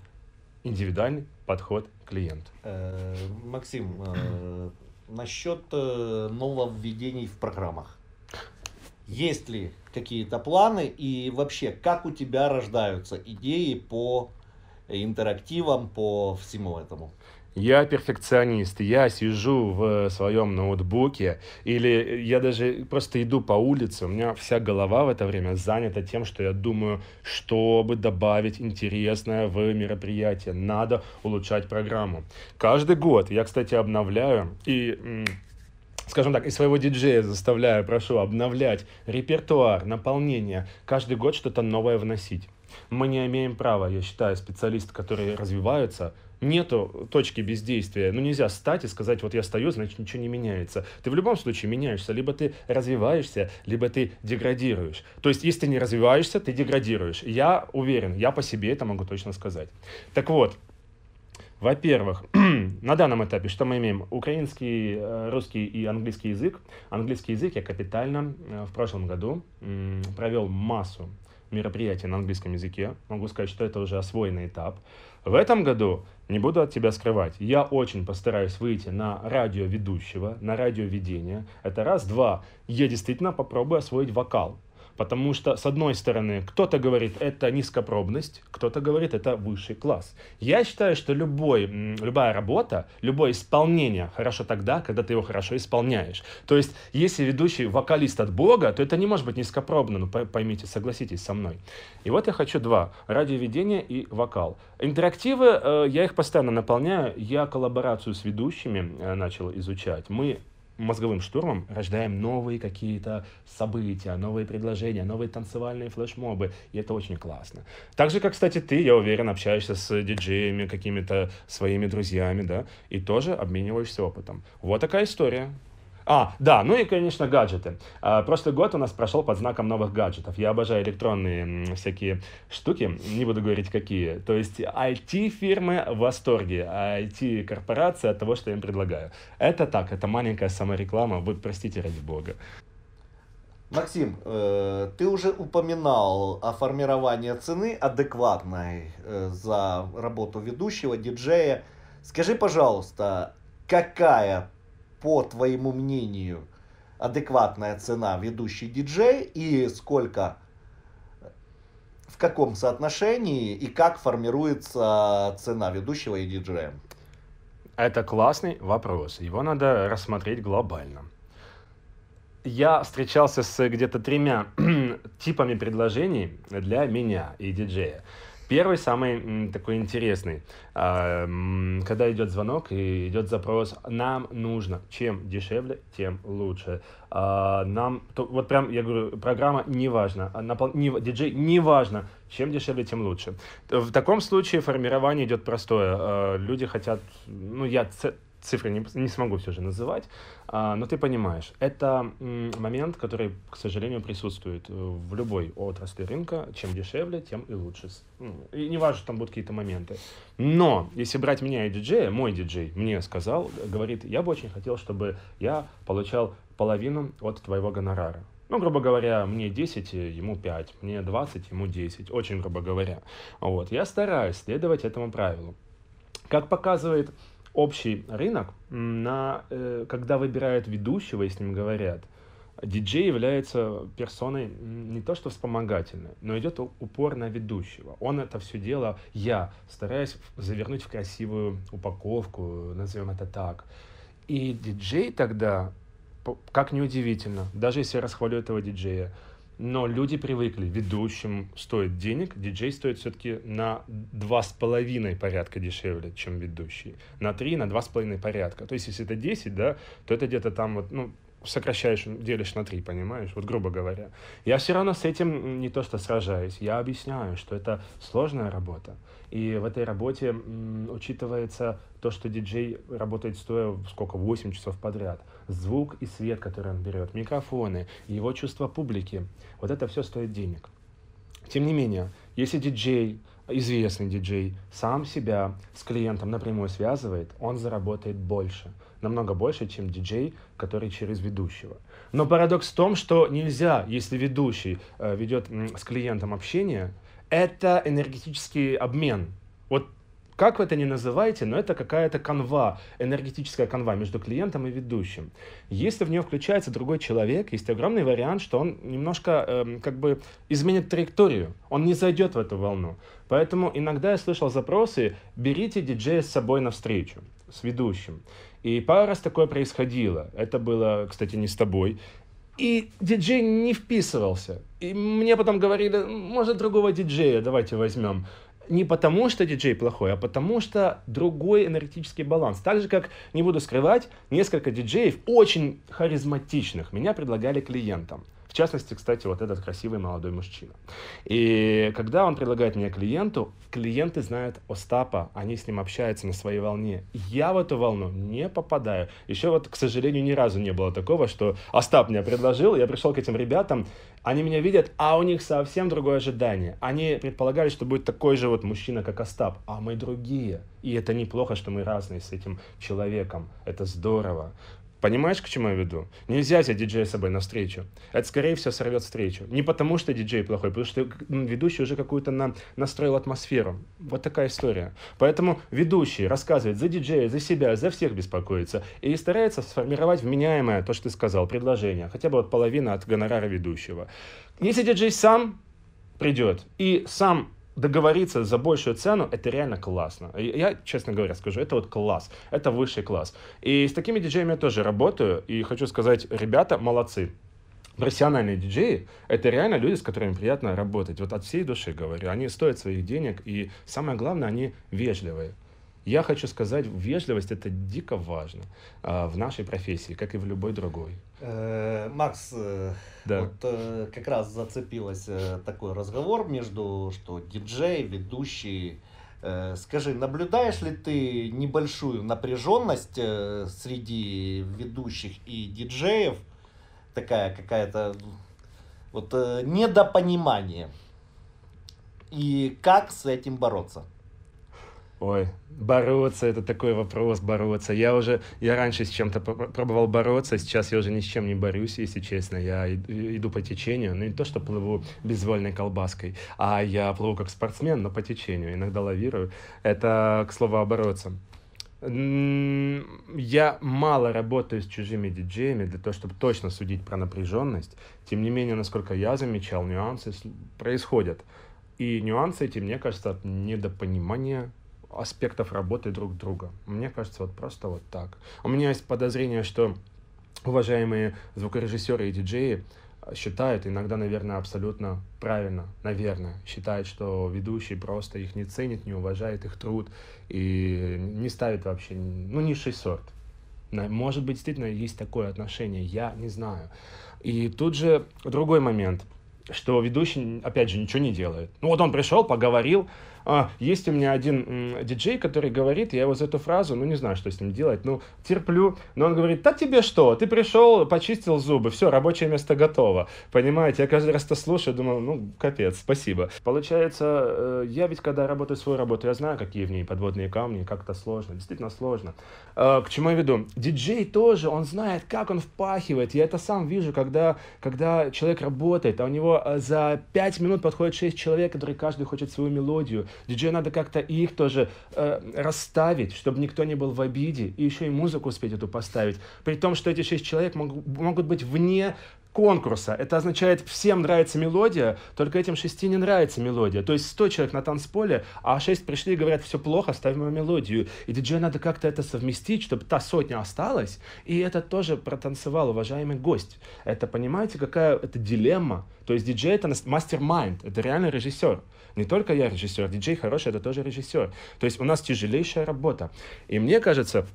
S2: индивидуальный подход к клиенту.
S1: Э, Максим, э, насчет э, нововведений в программах. Есть ли какие-то планы и вообще, как у тебя рождаются идеи по интерактивом, по всему этому?
S2: Я перфекционист, я сижу в своем ноутбуке, или я даже просто иду по улице, у меня вся голова в это время занята тем, что я думаю, чтобы добавить интересное в мероприятие, надо улучшать программу. Каждый год я, кстати, обновляю и скажем так, и своего диджея заставляю, прошу, обновлять репертуар, наполнение, каждый год что-то новое вносить. Мы не имеем права, я считаю, специалисты, которые развиваются, нету точки бездействия. Ну, нельзя стать и сказать, вот я стою, значит, ничего не меняется. Ты в любом случае меняешься. Либо ты развиваешься, либо ты деградируешь. То есть, если ты не развиваешься, ты деградируешь. Я уверен, я по себе это могу точно сказать. Так вот, во-первых, на данном этапе что мы имеем? Украинский, э, русский и английский язык. Английский язык я капитально э, в прошлом году провел массу мероприятий на английском языке. Могу сказать, что это уже освоенный этап. В этом году, не буду от тебя скрывать, я очень постараюсь выйти на радиоведущего, на радиоведение. Это раз. Два. Я действительно попробую освоить вокал. Потому что, с одной стороны, кто-то говорит, это низкопробность, кто-то говорит, это высший класс. Я считаю, что любой, любая работа, любое исполнение хорошо тогда, когда ты его хорошо исполняешь. То есть, если ведущий вокалист от Бога, то это не может быть низкопробно, ну поймите, согласитесь со мной. И вот я хочу два, радиоведение и вокал. Интерактивы, э, я их постоянно наполняю, я коллаборацию с ведущими э, начал изучать. Мы мозговым штурмом рождаем новые какие-то события, новые предложения, новые танцевальные флешмобы, и это очень классно. Так же, как, кстати, ты, я уверен, общаешься с диджеями, какими-то своими друзьями, да, и тоже обмениваешься опытом. Вот такая история. А, да, ну и, конечно, гаджеты. А, прошлый год у нас прошел под знаком новых гаджетов. Я обожаю электронные всякие штуки, не буду говорить какие. То есть IT-фирмы в восторге, а IT-корпорации от того, что я им предлагаю. Это так, это маленькая самореклама, вы простите ради бога.
S1: Максим, э, ты уже упоминал о формировании цены адекватной э, за работу ведущего, диджея. Скажи, пожалуйста, какая по твоему мнению, адекватная цена ведущий диджей и сколько, в каком соотношении и как формируется цена ведущего и диджея?
S2: Это классный вопрос. Его надо рассмотреть глобально. Я встречался с где-то тремя типами предложений для меня и диджея. Первый, самый такой интересный, а, когда идет звонок и идет запрос, нам нужно, чем дешевле, тем лучше. А, нам, вот прям, я говорю, программа не важна, а напол, не, диджей не важно, чем дешевле, тем лучше. В таком случае формирование идет простое. Люди хотят, ну я цифры не, не смогу все же называть, а, но ты понимаешь, это момент, который, к сожалению, присутствует э, в любой отрасли рынка. Чем дешевле, тем и лучше. Ну, и не важно, там будут какие-то моменты. Но, если брать меня и диджея, мой диджей мне сказал, говорит, я бы очень хотел, чтобы я получал половину от твоего гонорара. Ну, грубо говоря, мне 10, ему 5, мне 20, ему 10, очень грубо говоря. Вот. Я стараюсь следовать этому правилу. Как показывает общий рынок, на, э, когда выбирают ведущего и с говорят, диджей является персоной не то что вспомогательной, но идет упор на ведущего. Он это все дело, я стараюсь завернуть в красивую упаковку, назовем это так. И диджей тогда, как неудивительно, даже если я расхвалю этого диджея, но люди привыкли, ведущим стоит денег, диджей стоит все-таки на два с половиной порядка дешевле, чем ведущий. На три, на два с половиной порядка. То есть, если это 10, да, то это где-то там вот, ну, сокращаешь, делишь на три, понимаешь, вот грубо говоря. Я все равно с этим не то что сражаюсь, я объясняю, что это сложная работа. И в этой работе м, учитывается то, что диджей работает стоя сколько, 8 часов подряд. Звук и свет, который он берет, микрофоны, его чувство публики. Вот это все стоит денег. Тем не менее, если диджей, известный диджей, сам себя с клиентом напрямую связывает, он заработает больше. Намного больше, чем диджей, который через ведущего. Но парадокс в том, что нельзя, если ведущий э, ведет с клиентом общение, это энергетический обмен. Вот как вы это ни называете, но это какая-то канва, энергетическая канва между клиентом и ведущим. Если в нее включается другой человек, есть огромный вариант, что он немножко э, как бы изменит траекторию, он не зайдет в эту волну. Поэтому иногда я слышал запросы, берите диджея с собой навстречу, с ведущим. И пару раз такое происходило. Это было, кстати, не с тобой. И диджей не вписывался. И мне потом говорили, может, другого диджея давайте возьмем. Не потому, что диджей плохой, а потому, что другой энергетический баланс. Так же, как, не буду скрывать, несколько диджеев очень харизматичных меня предлагали клиентам. В частности, кстати, вот этот красивый молодой мужчина. И когда он предлагает мне клиенту, клиенты знают Остапа, они с ним общаются на своей волне. Я в эту волну не попадаю. Еще вот, к сожалению, ни разу не было такого, что Остап мне предложил, я пришел к этим ребятам, они меня видят, а у них совсем другое ожидание. Они предполагали, что будет такой же вот мужчина, как Остап, а мы другие. И это неплохо, что мы разные с этим человеком. Это здорово. Понимаешь, к чему я веду? Нельзя взять диджея с собой на встречу. Это, скорее всего, сорвет встречу. Не потому, что диджей плохой, потому что ведущий уже какую-то на, настроил атмосферу. Вот такая история. Поэтому ведущий рассказывает за диджея, за себя, за всех беспокоится. И старается сформировать вменяемое, то, что ты сказал, предложение. Хотя бы вот половина от гонорара ведущего. Если диджей сам придет и сам договориться за большую цену, это реально классно. Я, честно говоря, скажу, это вот класс, это высший класс. И с такими диджеями я тоже работаю, и хочу сказать, ребята молодцы. Профессиональные диджеи — это реально люди, с которыми приятно работать. Вот от всей души говорю. Они стоят своих денег, и самое главное, они вежливые. Я хочу сказать, вежливость это дико важно а, в нашей профессии, как и в любой другой.
S1: Э, Макс, э, да. вот э, как раз зацепилось такой разговор между, что диджей, ведущий. Скажи, наблюдаешь ли ты небольшую напряженность среди ведущих и диджеев? Такая какая-то вот недопонимание. И как с этим бороться?
S2: Ой, бороться, это такой вопрос, бороться. Я уже, я раньше с чем-то пробовал бороться, сейчас я уже ни с чем не борюсь, если честно. Я иду по течению, ну не то, что плыву безвольной колбаской, а я плыву как спортсмен, но по течению, иногда лавирую. Это, к слову, бороться. Я мало работаю с чужими диджеями для того, чтобы точно судить про напряженность. Тем не менее, насколько я замечал, нюансы происходят. И нюансы эти, мне кажется, от недопонимания аспектов работы друг друга. Мне кажется, вот просто вот так. У меня есть подозрение, что уважаемые звукорежиссеры и диджеи считают, иногда, наверное, абсолютно правильно, наверное, считают, что ведущий просто их не ценит, не уважает их труд и не ставит вообще, ну, низший сорт. Может быть, действительно есть такое отношение, я не знаю. И тут же другой момент, что ведущий, опять же, ничего не делает. Ну вот он пришел, поговорил, а, есть у меня один диджей, который говорит, я его за эту фразу, ну не знаю, что с ним делать, ну терплю, но он говорит, да тебе что, ты пришел, почистил зубы, все, рабочее место готово. Понимаете, я каждый раз это слушаю, думаю, ну капец, спасибо. Получается, э, я ведь когда работаю свою работу, я знаю, какие в ней подводные камни, как это сложно, действительно сложно. А, к чему я веду? Диджей тоже, он знает, как он впахивает, я это сам вижу, когда, когда человек работает, а у него э, за 5 минут подходит 6 человек, которые каждый хочет свою мелодию, Диджею надо как-то их тоже э, расставить, чтобы никто не был в обиде, и еще и музыку успеть эту поставить. При том, что эти шесть человек могут, могут быть вне конкурса. Это означает, всем нравится мелодия, только этим шести не нравится мелодия. То есть 100 человек на танцполе, а шесть пришли и говорят, все плохо, ставим мою мелодию. И диджею надо как-то это совместить, чтобы та сотня осталась, и это тоже протанцевал уважаемый гость. Это, понимаете, какая это дилемма? То есть диджей это мастер-майнд, это реально режиссер. Не только я режиссер, диджей хороший, это тоже режиссер. То есть у нас тяжелейшая работа. И мне кажется,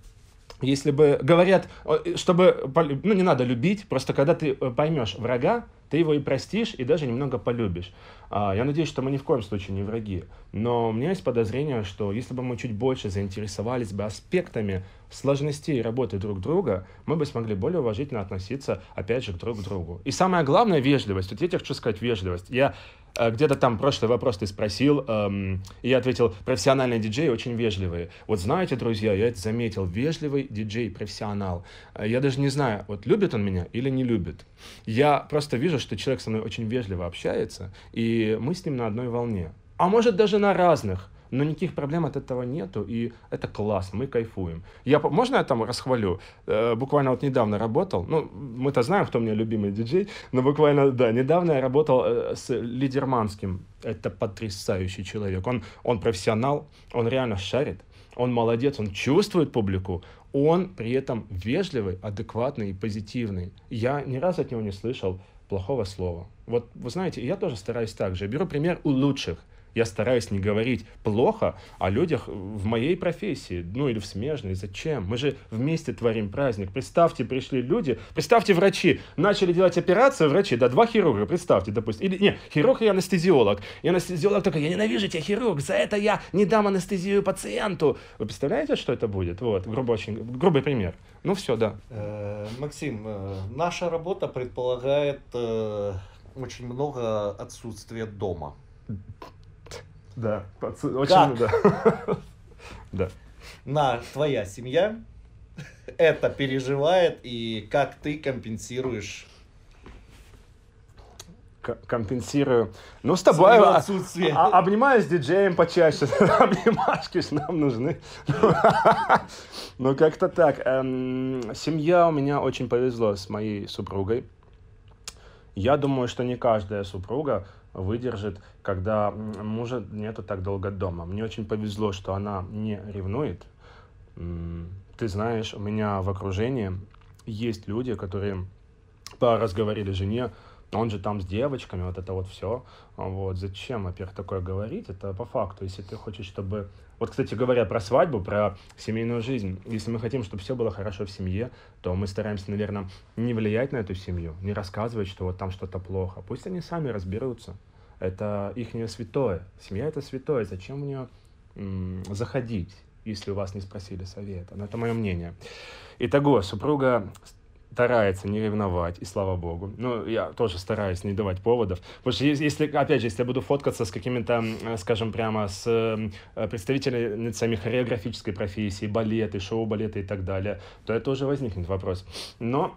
S2: если бы говорят, чтобы, ну не надо любить, просто когда ты э, поймешь врага, ты его и простишь, и даже немного полюбишь. А, я надеюсь, что мы ни в коем случае не враги. Но у меня есть подозрение, что если бы мы чуть больше заинтересовались бы аспектами сложностей работы друг друга, мы бы смогли более уважительно относиться, опять же, к друг другу. И самое главное — вежливость. Вот я тебе хочу сказать вежливость. Я Э, где-то там прошлый вопрос ты спросил, эм, и я ответил, профессиональные диджеи очень вежливые. Вот знаете, друзья, я это заметил, вежливый диджей-профессионал. Э, я даже не знаю, вот любит он меня или не любит. Я просто вижу, что человек со мной очень вежливо общается, и мы с ним на одной волне. А может даже на разных, но никаких проблем от этого нету, и это классно, мы кайфуем. Я, можно я там расхвалю? Э, буквально вот недавно работал, ну, мы-то знаем, кто у меня любимый диджей, но буквально, да, недавно я работал э, с Лидерманским, это потрясающий человек, он, он профессионал, он реально шарит, он молодец, он чувствует публику, он при этом вежливый, адекватный и позитивный. Я ни разу от него не слышал плохого слова. Вот вы знаете, я тоже стараюсь так же. Я беру пример у лучших. Я стараюсь не говорить плохо о людях в моей профессии, ну или в смежной. Зачем? Мы же вместе творим праздник. Представьте, пришли люди, представьте, врачи начали делать операцию, врачи, да, два хирурга, представьте, допустим. Или, не, хирург и анестезиолог. И анестезиолог такой, я ненавижу тебя, хирург, за это я не дам анестезию пациенту. Вы представляете, что это будет? Вот, грубо, очень, грубый пример. Ну все, да.
S1: Э, Максим, э, наша работа предполагает э, очень много отсутствия дома.
S2: Да, очень, да. Да.
S1: На твоя семья это переживает и как ты компенсируешь
S2: компенсирую. Ну, с тобой а- а- обнимаюсь с диджеем почаще. Обнимашки ж нам нужны. Ну, как-то так. Эм, Семья у меня очень повезло с моей супругой. Я думаю, что не каждая супруга выдержит, когда мужа нету так долго дома. Мне очень повезло, что она не ревнует. Ты знаешь, у меня в окружении есть люди, которые по раз говорили жене, он же там с девочками, вот это вот все. Вот, зачем, во-первых, такое говорить? Это по факту, если ты хочешь, чтобы... Вот, кстати говоря, про свадьбу, про семейную жизнь. Если мы хотим, чтобы все было хорошо в семье, то мы стараемся, наверное, не влиять на эту семью, не рассказывать, что вот там что-то плохо. Пусть они сами разберутся. Это их святое. Семья это святое. Зачем в нее м, заходить, если у вас не спросили совета? Ну, это мое мнение. Итого, супруга старается не ревновать, и слава богу. Ну, я тоже стараюсь не давать поводов. Потому что ес- если, опять же, если я буду фоткаться с какими-то, э, скажем, прямо с э, представителями хореографической профессии, балеты, шоу-балеты и так далее, то это уже возникнет вопрос. Но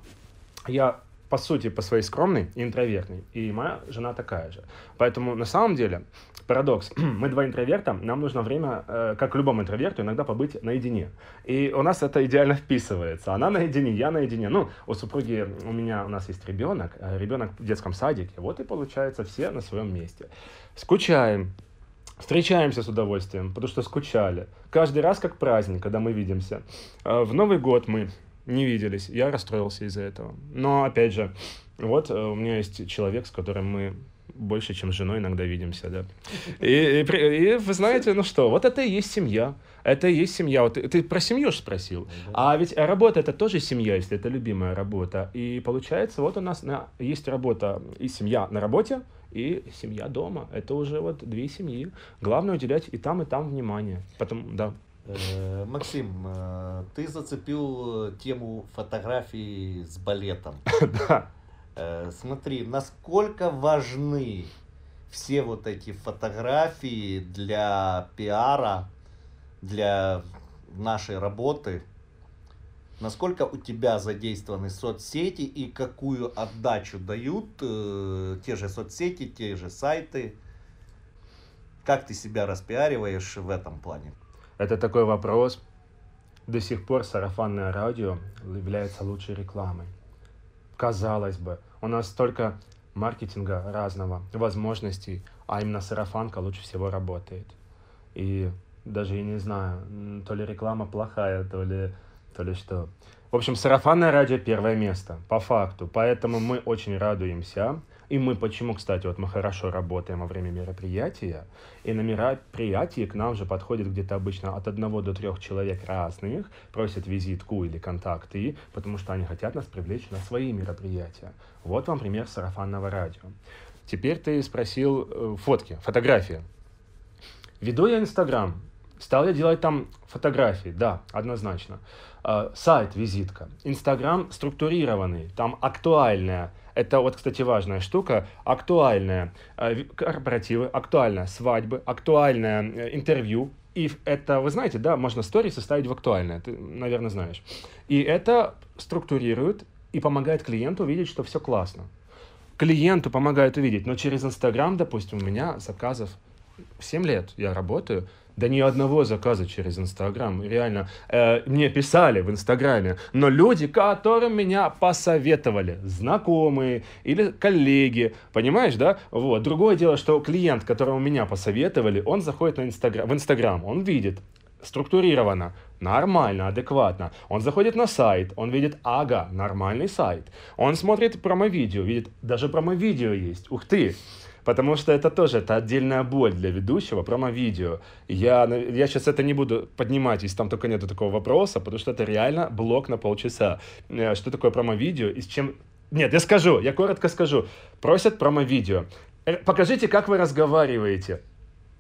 S2: я по сути, по своей скромной и интровертной. И моя жена такая же. Поэтому на самом деле парадокс. Мы два интроверта, нам нужно время, э, как любому интроверту, иногда побыть наедине. И у нас это идеально вписывается. Она наедине, я наедине. Ну, у супруги, у меня, у нас есть ребенок, а ребенок в детском садике. Вот и получается все на своем месте. Скучаем, Встречаемся с удовольствием, потому что скучали. Каждый раз как праздник, когда мы видимся. А В Новый год мы не виделись. Я расстроился из-за этого. Но, опять же, вот э, у меня есть человек, с которым мы больше, чем с женой иногда видимся, да. И, и и вы знаете, ну что, вот это и есть семья. Это и есть семья. Вот ты, ты про семью же спросил. А ведь работа это тоже семья, если это любимая работа. И получается, вот у нас на, есть работа и семья на работе, и семья дома. Это уже вот две семьи. Главное уделять и там, и там внимание. Потом, да.
S1: Э, Максим, э, ты зацепил тему фотографий с балетом.
S2: Да.
S1: Э, Смотри, насколько важны все вот эти фотографии для пиара, для нашей работы, насколько у тебя задействованы соцсети и какую отдачу дают э, те же соцсети, те же сайты, как ты себя распиариваешь в этом плане?
S2: Это такой вопрос. До сих пор сарафанное радио является лучшей рекламой. Казалось бы, у нас столько маркетинга разного, возможностей, а именно сарафанка лучше всего работает. И даже я не знаю, то ли реклама плохая, то ли, то ли что. В общем, сарафанное радио первое место, по факту. Поэтому мы очень радуемся. И мы почему, кстати, вот мы хорошо работаем во время мероприятия, и на мероприятии к нам же подходит где-то обычно от одного до трех человек разных, просят визитку или контакты, потому что они хотят нас привлечь на свои мероприятия. Вот вам пример сарафанного радио. Теперь ты спросил э, фотки, фотографии. Веду я Инстаграм. Стал я делать там фотографии, да, однозначно. Э, сайт, визитка. Инстаграм структурированный, там актуальная. Это вот, кстати, важная штука. Актуальная э, корпоративы, актуальная свадьбы, актуальное э, интервью. И это, вы знаете, да, можно сторис составить в актуальное, ты, наверное, знаешь. И это структурирует и помогает клиенту увидеть, что все классно. Клиенту помогает увидеть, но через Инстаграм, допустим, у меня заказов 7 лет я работаю, Да ни одного заказа через Инстаграм. Реально, э, мне писали в Инстаграме, но люди, которым меня посоветовали, знакомые или коллеги, понимаешь, да? Вот. Другое дело, что клиент, которому меня посоветовали, он заходит на Инстаграм, в Инстаграм, он видит, структурировано, нормально, адекватно. Он заходит на сайт, он видит, ага, нормальный сайт. Он смотрит промо-видео, видит, даже промо-видео есть, ух ты. Потому что это тоже, это отдельная боль для ведущего, промо-видео. Я, я сейчас это не буду поднимать, если там только нету такого вопроса, потому что это реально блок на полчаса. Э, что такое промо-видео и с чем... Нет, я скажу, я коротко скажу. Просят промо-видео. Э, покажите, как вы разговариваете.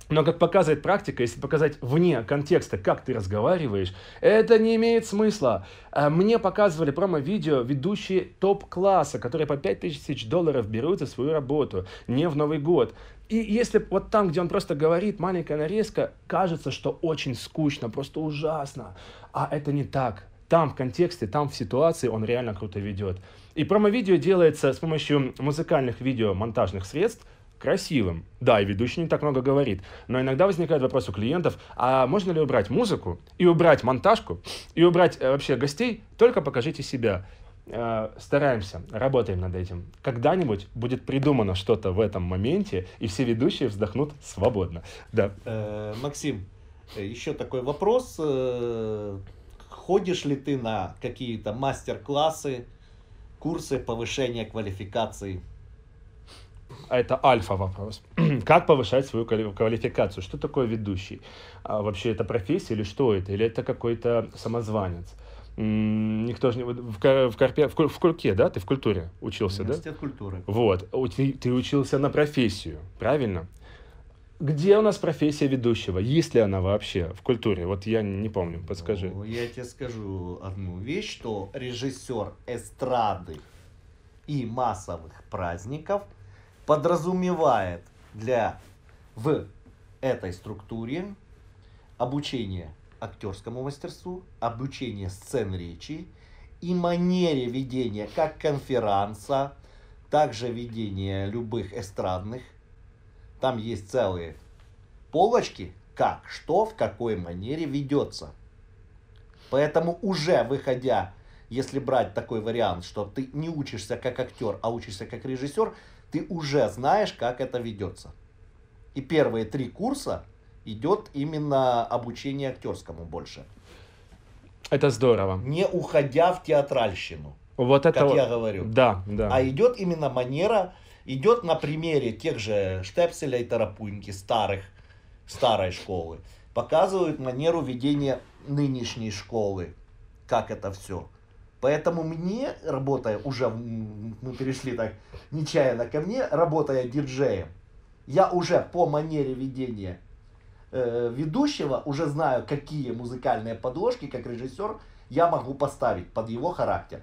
S2: Но, как показывает практика, если показать вне контекста, как ты разговариваешь, это не имеет смысла. А мне показывали промо-видео ведущие топ-класса, которые по 5000 долларов берут за свою работу, не в Новый год. И если вот там, где он просто говорит, маленькая нарезка, кажется, что очень скучно, просто ужасно. А это не так. Там в контексте, там в ситуации он реально круто ведет. И промо-видео делается с помощью музыкальных видео монтажных средств – красивым. Да, и ведущий не так много говорит. Но иногда возникает вопрос у клиентов, а можно ли убрать музыку и убрать монтажку, и убрать э, вообще гостей, только покажите себя. Э, стараемся, работаем над этим. Когда-нибудь будет придумано что-то в этом моменте, и все ведущие вздохнут свободно. Да.
S1: Э, Максим, еще такой вопрос. Ходишь ли ты на какие-то мастер-классы, курсы повышения квалификации?
S2: А это альфа вопрос. как повышать свою квалификацию? Что такое ведущий? А вообще это профессия или что это? Или это какой-то самозванец? Никто же не... В, в, Карпе, в, в Курке, да? Ты в культуре учился,
S1: Университет
S2: да?
S1: культуры.
S2: Вот. Ты, ты учился на профессию, правильно? Где у нас профессия ведущего? Есть ли она вообще в культуре? Вот я не помню, подскажи.
S1: Ну, я тебе скажу одну вещь, что режиссер эстрады и массовых праздников – подразумевает для в этой структуре обучение актерскому мастерству, обучение сцен речи и манере ведения как конферанса, также ведения любых эстрадных. Там есть целые полочки, как, что, в какой манере ведется. Поэтому уже выходя, если брать такой вариант, что ты не учишься как актер, а учишься как режиссер, ты уже знаешь, как это ведется. И первые три курса идет именно обучение актерскому больше.
S2: Это здорово.
S1: Не уходя в театральщину.
S2: Вот это
S1: как я говорю.
S2: Да, да.
S1: А идет именно манера, идет на примере тех же Штепселя и Тарапуньки, старых, старой школы. Показывают манеру ведения нынешней школы. Как это все. Поэтому мне, работая уже, мы перешли так нечаянно ко мне, работая диджеем, я уже по манере ведения э, ведущего уже знаю, какие музыкальные подложки, как режиссер, я могу поставить под его характер.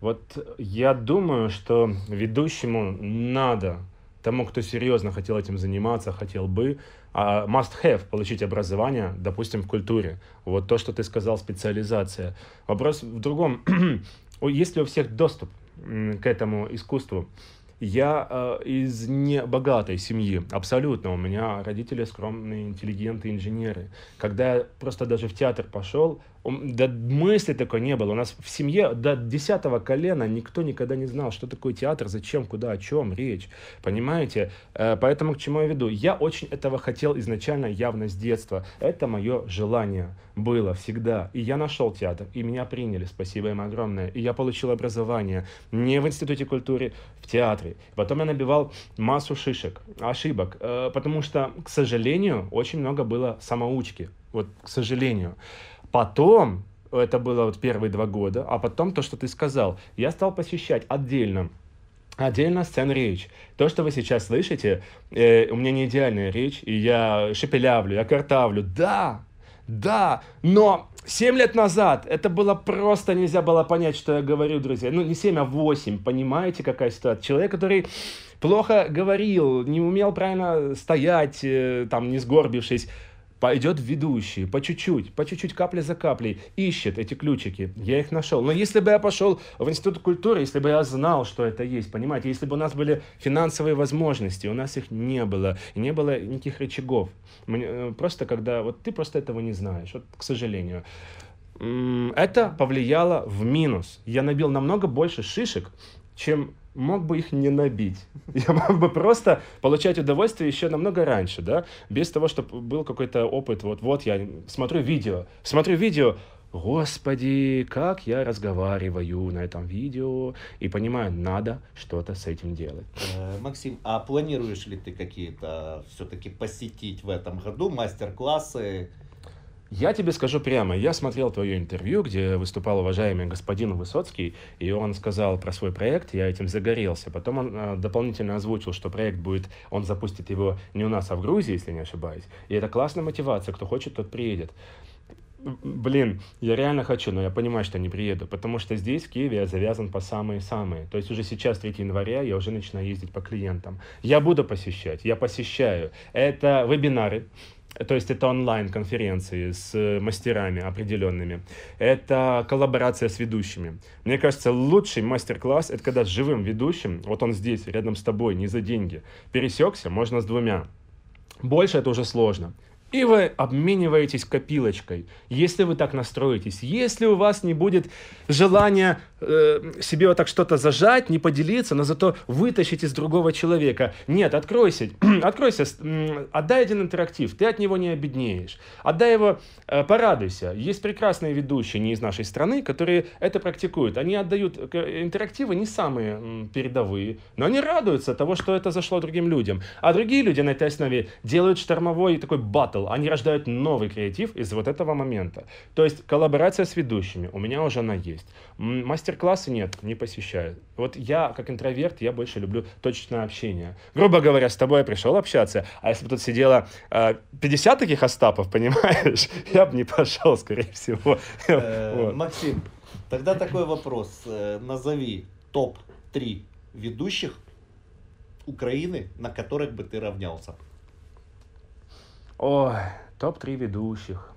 S2: Вот я думаю, что ведущему надо тому, кто серьезно хотел этим заниматься, хотел бы, uh, must have получить образование, допустим, в культуре. Вот то, что ты сказал, специализация. Вопрос в другом. Есть ли у всех доступ к этому искусству? Я э, из небогатой семьи, абсолютно. У меня родители скромные, интеллигенты, инженеры. Когда я просто даже в театр пошел, да мысли такой не было. У нас в семье до десятого колена никто никогда не знал, что такое театр, зачем, куда, о чем речь. Понимаете? Э, поэтому к чему я веду? Я очень этого хотел изначально явно с детства. Это мое желание было всегда. И я нашел театр, и меня приняли, спасибо им огромное. И я получил образование не в институте культуры, в театре. Потом я набивал массу шишек, ошибок, э, потому что, к сожалению, очень много было самоучки. Вот, к сожалению. Потом, это было вот первые два года, а потом то, что ты сказал, я стал посещать отдельно Отдельно сцен речь. То, что вы сейчас слышите, э, у меня не идеальная речь, и я шепелявлю, я картавлю. Да, да, но 7 лет назад это было просто нельзя было понять, что я говорю, друзья. Ну, не 7, а 8, понимаете, какая ситуация. Человек, который плохо говорил, не умел правильно стоять, э, там, не сгорбившись, пойдет ведущий, по чуть-чуть, по чуть-чуть, капля за каплей, ищет эти ключики. Я их нашел. Но если бы я пошел в Институт культуры, если бы я знал, что это есть, понимаете, если бы у нас были финансовые возможности, у нас их не было, не было никаких рычагов. Мне, э, просто когда, вот ты просто этого не знаешь, вот, к сожалению. Это повлияло в минус. Я набил намного больше шишек, чем мог бы их не набить. Я мог бы просто получать удовольствие еще намного раньше, да, без того, чтобы был какой-то опыт. Вот, вот я смотрю видео, смотрю видео, Господи, как я разговариваю на этом видео и понимаю, надо что-то с этим делать.
S1: Э, Максим, а планируешь ли ты какие-то все-таки посетить в этом году мастер-классы?
S2: Я тебе скажу прямо, я смотрел твое интервью, где выступал уважаемый господин Высоцкий, и он сказал про свой проект, я этим загорелся. Потом он э, дополнительно озвучил, что проект будет, он запустит его не у нас, а в Грузии, если не ошибаюсь. И это классная мотивация, кто хочет, тот приедет. Блин, я реально хочу, но я понимаю, что не приеду, потому что здесь, в Киеве, я завязан по самые-самые. То есть уже сейчас, 3 января, я уже начинаю ездить по клиентам. Я буду посещать, я посещаю. Это вебинары, то есть это онлайн-конференции с мастерами определенными. Это коллаборация с ведущими. Мне кажется, лучший мастер-класс это когда с живым ведущим, вот он здесь, рядом с тобой, не за деньги, пересекся, можно с двумя. Больше это уже сложно и вы обмениваетесь копилочкой. Если вы так настроитесь, если у вас не будет желания э, себе вот так что-то зажать, не поделиться, но зато вытащить из другого человека. Нет, откройся, откройся, отдай один интерактив, ты от него не обеднеешь. Отдай его, э, порадуйся. Есть прекрасные ведущие не из нашей страны, которые это практикуют. Они отдают э, интерактивы не самые передовые, но они радуются того, что это зашло другим людям. А другие люди на этой основе делают штормовой такой батл, они рождают новый креатив из вот этого момента. То есть коллаборация с ведущими, у меня уже она есть. Мастер-классы нет, не посещаю. Вот я, как интроверт, я больше люблю точное общение. Грубо говоря, с тобой я пришел общаться, а если бы тут сидело э, 50 таких Остапов, понимаешь, я бы не пошел, скорее всего.
S1: Э, Максим, тогда такой вопрос. Э, назови топ-3 ведущих Украины, на которых бы ты равнялся.
S2: Ой, топ-3 ведущих.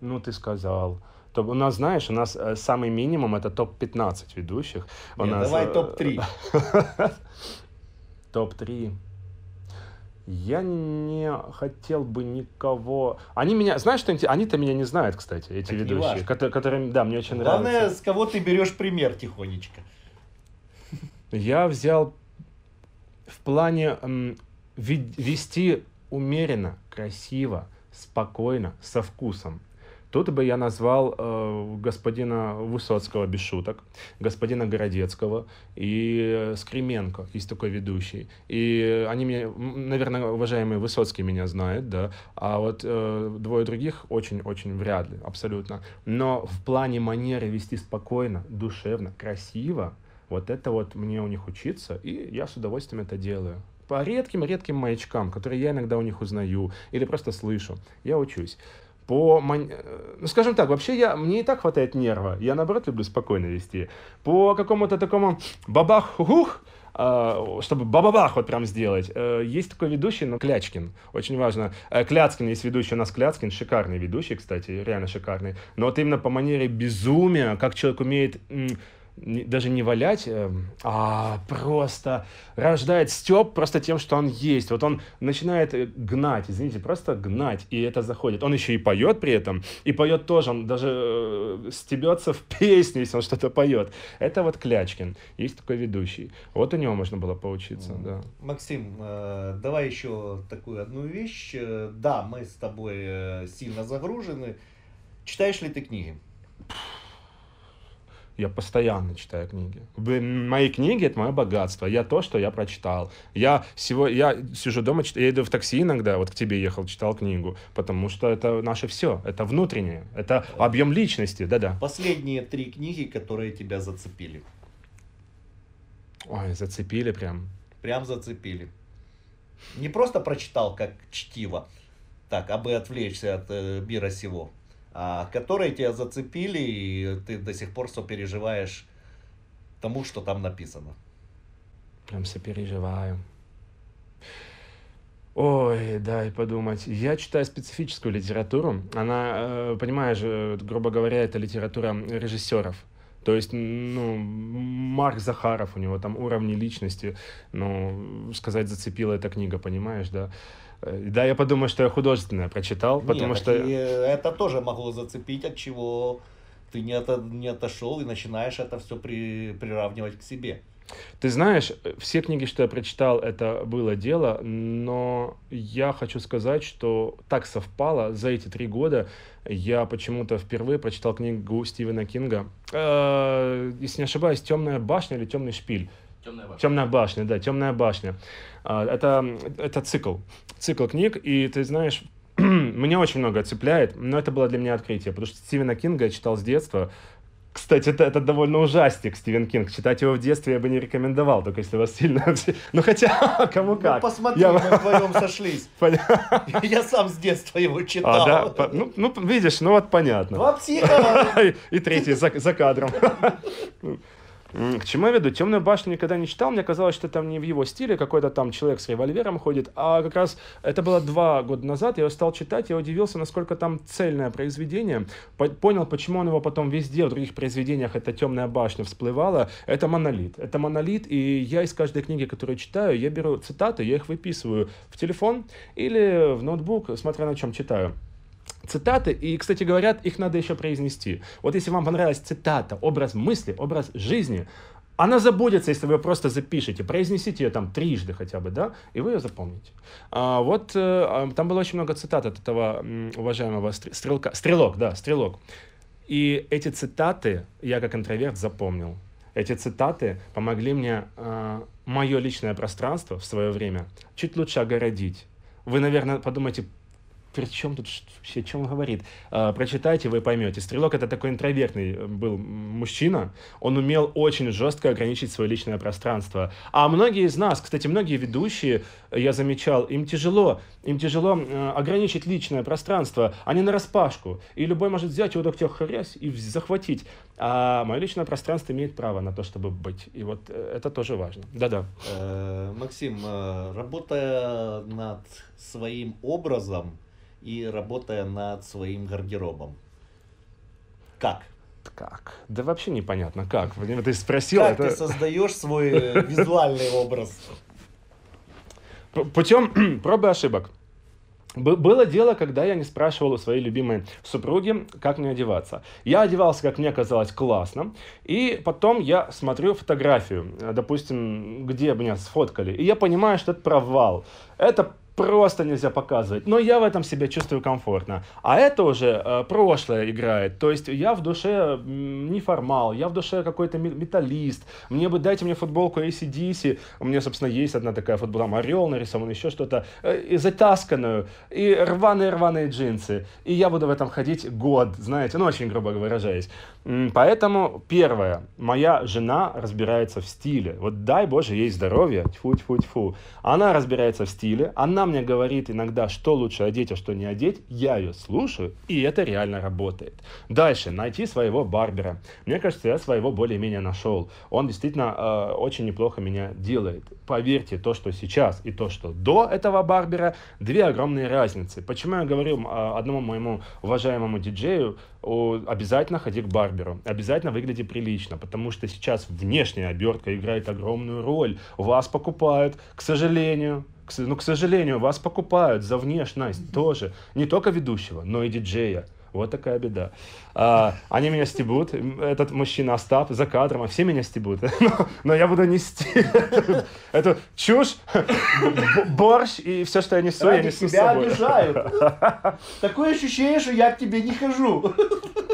S2: Ну, ты сказал. То, у нас, знаешь, у нас э, самый минимум это топ-15 ведущих. У
S1: Нет,
S2: нас,
S1: давай э, топ-3.
S2: топ-3. Я не хотел бы никого... Они меня... Знаешь, что Они-то меня не знают, кстати, эти так ведущие, которые, которые, да, мне очень
S1: Главное,
S2: нравятся.
S1: с кого ты берешь пример тихонечко.
S2: Я взял в плане м, вести умеренно, красиво, спокойно, со вкусом. Тут бы я назвал э, господина Высоцкого без шуток, господина Городецкого и Скременко, есть такой ведущий. И они меня, наверное, уважаемый Высоцкий меня знает, да, а вот э, двое других очень-очень вряд ли, абсолютно. Но в плане манеры вести спокойно, душевно, красиво, вот это вот мне у них учиться, и я с удовольствием это делаю по редким-редким маячкам, которые я иногда у них узнаю или просто слышу, я учусь. По, ну, скажем так, вообще я, мне и так хватает нерва. Я, наоборот, люблю спокойно вести. По какому-то такому бабах-хух, Uh, чтобы бабабах вот прям сделать. Uh, есть такой ведущий, но Клячкин, очень важно. Кляцкин есть ведущий, у нас Кляцкин, шикарный ведущий, кстати, реально шикарный. Но вот именно по манере безумия, как человек умеет даже не валять, э, а просто рождает степ просто тем, что он есть. Вот он начинает э, гнать, извините, просто гнать, и это заходит. Он еще и поет при этом, и поет тоже, он даже э, стебется в песне, если он что-то поет. Это вот Клячкин, есть такой ведущий. Вот у него можно было поучиться, mm. да.
S1: Максим, давай еще такую одну вещь. Да, мы с тобой сильно загружены. Читаешь ли ты книги?
S2: Я постоянно читаю книги. Мои книги это мое богатство. Я то, что я прочитал. Я всего, я сижу дома, читаю, я иду в такси иногда, вот к тебе ехал, читал книгу, потому что это наше все, это внутреннее, это объем личности, да-да.
S1: Последние три книги, которые тебя зацепили.
S2: Ой, зацепили прям.
S1: Прям зацепили. Не просто прочитал как чтиво, так, абы отвлечься от э, мира сего а, которые тебя зацепили, и ты до сих пор сопереживаешь тому, что там написано.
S2: Прям сопереживаю. Ой, дай подумать. Я читаю специфическую литературу. Она, э, понимаешь, э, грубо говоря, это литература режиссеров. То есть, ну, Марк Захаров, у него там уровни личности, ну, сказать, зацепила эта книга, понимаешь, да. Э, да, я подумаю, что я художественное прочитал, потому
S1: Нет,
S2: что...
S1: и это тоже могло зацепить, от чего ты не, ото, не отошел и начинаешь это все при, приравнивать к себе.
S2: Ты знаешь, все книги, что я прочитал, это было дело, но я хочу сказать, что так совпало за эти три года. Я почему-то впервые прочитал книгу Стивена Кинга. Э, если не ошибаюсь, Темная башня или Темный шпиль.
S1: Темная башня.
S2: Темная башня, да, Темная башня. А, Это, это цикл, цикл книг, и ты знаешь, меня очень много цепляет, но это было для меня открытие, потому что Стивена Кинга я читал с детства. Кстати, это, это довольно ужастик, Стивен Кинг. Читать его в детстве я бы не рекомендовал, только если вас сильно... Ну хотя, кому
S1: Ну,
S2: как.
S1: посмотри,
S2: Я-
S1: мы вдвоем сошлись. Я сам с детства его читал.
S2: А, да? По- Ну, ну, видишь, ну вот понятно.
S1: Два психа.
S2: И- И третий за, за кадром. К чему я веду? Темную башню никогда не читал. Мне казалось, что там не в его стиле. Какой-то там человек с револьвером ходит. А как раз это было два года назад. Я его стал читать. Я удивился, насколько там цельное произведение. По- Понял, почему он его потом везде, в других произведениях, эта темная башня всплывала. Это монолит. Это монолит. И я из каждой книги, которую читаю, я беру цитаты, я их выписываю в телефон или в ноутбук, смотря на чем читаю цитаты, и, кстати, говорят, их надо еще произнести. Вот если вам понравилась цитата, образ мысли, образ жизни, она забудется, если вы ее просто запишете, произнесите ее там трижды хотя бы, да, и вы ее запомните. А, вот э, а, там было очень много цитат от этого уважаемого стр- стрелка, стрелок, да, стрелок. И эти цитаты я как интроверт запомнил. Эти цитаты помогли мне мое личное пространство в свое время чуть лучше огородить. Вы, наверное, подумаете, при чем тут вообще, о чем он говорит? А, прочитайте, вы поймете. Стрелок это такой интровертный э, был мужчина. Он умел очень жестко ограничить свое личное пространство. А многие из нас, кстати, многие ведущие, э, я замечал, им тяжело, им тяжело э, ограничить личное пространство. Они на распашку. И любой может взять так тебя хрясь и захватить. А мое личное пространство имеет право на то, чтобы быть. И вот это тоже важно. Да-да.
S1: Максим, работая над своим образом и работая над своим гардеробом, как?
S2: Как? Да вообще непонятно, как. Вот Ты спросил,
S1: Как
S2: это...
S1: ты создаешь свой визуальный образ?
S2: Путем проб и ошибок. Бы- Было дело, когда я не спрашивал у своей любимой супруги, как мне одеваться. Я одевался, как мне казалось, классно. И потом я смотрю фотографию, допустим, где меня сфоткали. И я понимаю, что это провал. Это просто нельзя показывать. Но я в этом себя чувствую комфортно. А это уже э, прошлое играет. То есть я в душе не формал, я в душе какой-то ме- металлист. Мне бы дайте мне футболку ACDC. У меня, собственно, есть одна такая футболка, там орел нарисован, еще что-то. э, И затасканную, и рваные-рваные джинсы. И я буду в этом ходить год, знаете, ну очень грубо выражаясь. Поэтому, первое, моя жена разбирается в стиле. Вот дай Боже ей здоровья, тьфу-тьфу-тьфу. Она разбирается в стиле, она мне говорит иногда, что лучше одеть, а что не одеть. Я ее слушаю, и это реально работает. Дальше, найти своего барбера. Мне кажется, я своего более-менее нашел. Он действительно э, очень неплохо меня делает. Поверьте, то, что сейчас и то, что до этого барбера, две огромные разницы. Почему я говорю э, одному моему уважаемому диджею, о, обязательно ходи к барберу, обязательно выгляди прилично, потому что сейчас внешняя обертка играет огромную роль. Вас покупают, к сожалению, к ну, к сожалению, вас покупают за внешность тоже. Не только ведущего, но и диджея. Вот такая беда. А, они меня стебут, этот мужчина Остап за кадром, а все меня стебут. Но, но я буду нести эту, чушь, борщ и все, что я несу, я несу с
S1: тебя
S2: собой.
S1: обижают. Такое ощущение, что я к тебе не хожу.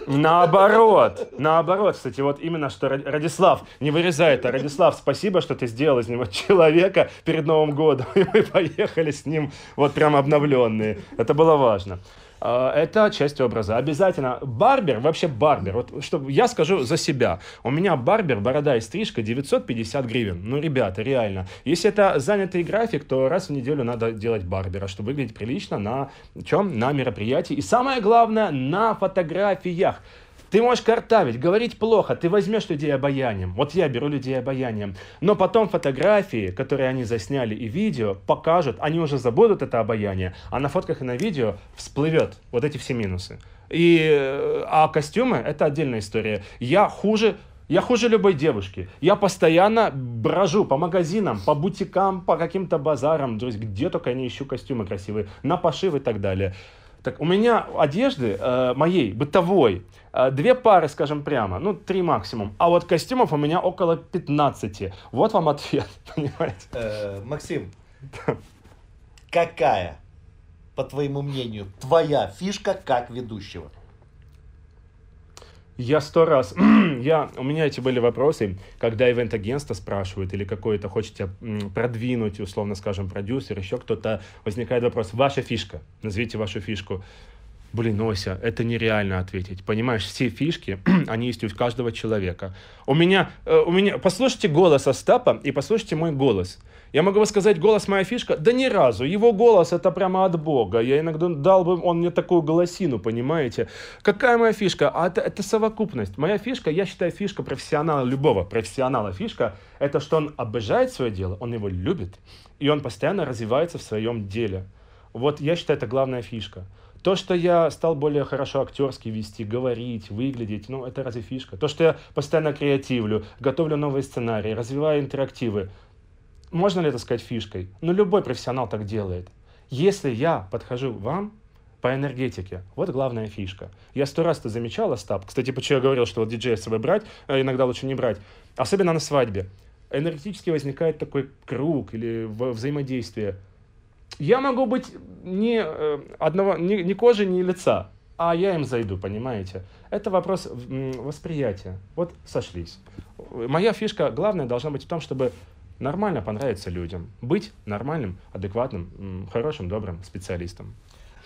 S2: Наоборот, наоборот, кстати, вот именно что Ради- Радислав, не вырезай это, Радислав, спасибо, что ты сделал из него человека перед Новым годом, и мы поехали с ним вот прям обновленные, это было важно. А, Это часть образа. Обязательно барбер, вообще барбер. Вот чтобы я скажу за себя. У меня барбер, борода и стрижка 950 гривен. Ну, ребята, реально. Если это занятый график, то раз в неделю надо делать барбера, чтобы выглядеть прилично на чем? На мероприятии. И самое главное, на фотографиях. Ты можешь картавить, говорить плохо, ты возьмешь людей обаянием. Вот я беру людей обаянием. Но потом фотографии, которые они засняли и видео, покажут, они уже забудут это обаяние, а на фотках и на видео всплывет вот эти все минусы. И, э, а костюмы — это отдельная история. Я хуже я хуже любой девушки. Я постоянно брожу по магазинам, по бутикам, по каким-то базарам. То есть где только я не ищу костюмы красивые, на пошив и так далее. Так у меня одежды э, моей, бытовой, две пары, скажем прямо, ну, три максимум. А вот костюмов у меня около 15. Вот вам ответ, понимаете?
S1: Э, Максим, какая, по твоему мнению, твоя фишка как ведущего?
S2: Я сто раз, я, у меня эти были вопросы, когда ивент-агентство спрашивают или какое-то хочет тебя продвинуть, условно скажем, продюсер, еще кто-то, возникает вопрос, ваша фишка, назовите вашу фишку. Блин, Ося, это нереально ответить. Понимаешь, все фишки, они есть у каждого человека. У меня, э, у меня, послушайте голос Остапа и послушайте мой голос. Я могу сказать, голос моя фишка? Да ни разу. Его голос это прямо от Бога. Я иногда дал бы он мне такую голосину, понимаете? Какая моя фишка? А это, это совокупность. Моя фишка, я считаю, фишка профессионала, любого профессионала фишка, это что он обожает свое дело, он его любит, и он постоянно развивается в своем деле. Вот я считаю, это главная фишка. То, что я стал более хорошо актерски вести, говорить, выглядеть, ну, это разве фишка? То, что я постоянно креативлю, готовлю новые сценарии, развиваю интерактивы, можно ли это сказать фишкой? Ну, любой профессионал так делает. Если я подхожу вам по энергетике, вот главная фишка. Я сто раз это замечал, Остап. Кстати, почему я говорил, что вот диджея с собой брать, а иногда лучше не брать. Особенно на свадьбе. Энергетически возникает такой круг или взаимодействие – я могу быть не э, одного, ни, ни кожи, ни лица, а я им зайду, понимаете? Это вопрос восприятия. Вот сошлись. Моя фишка главная должна быть в том, чтобы нормально понравиться людям. Быть нормальным, адекватным, хорошим, добрым специалистом.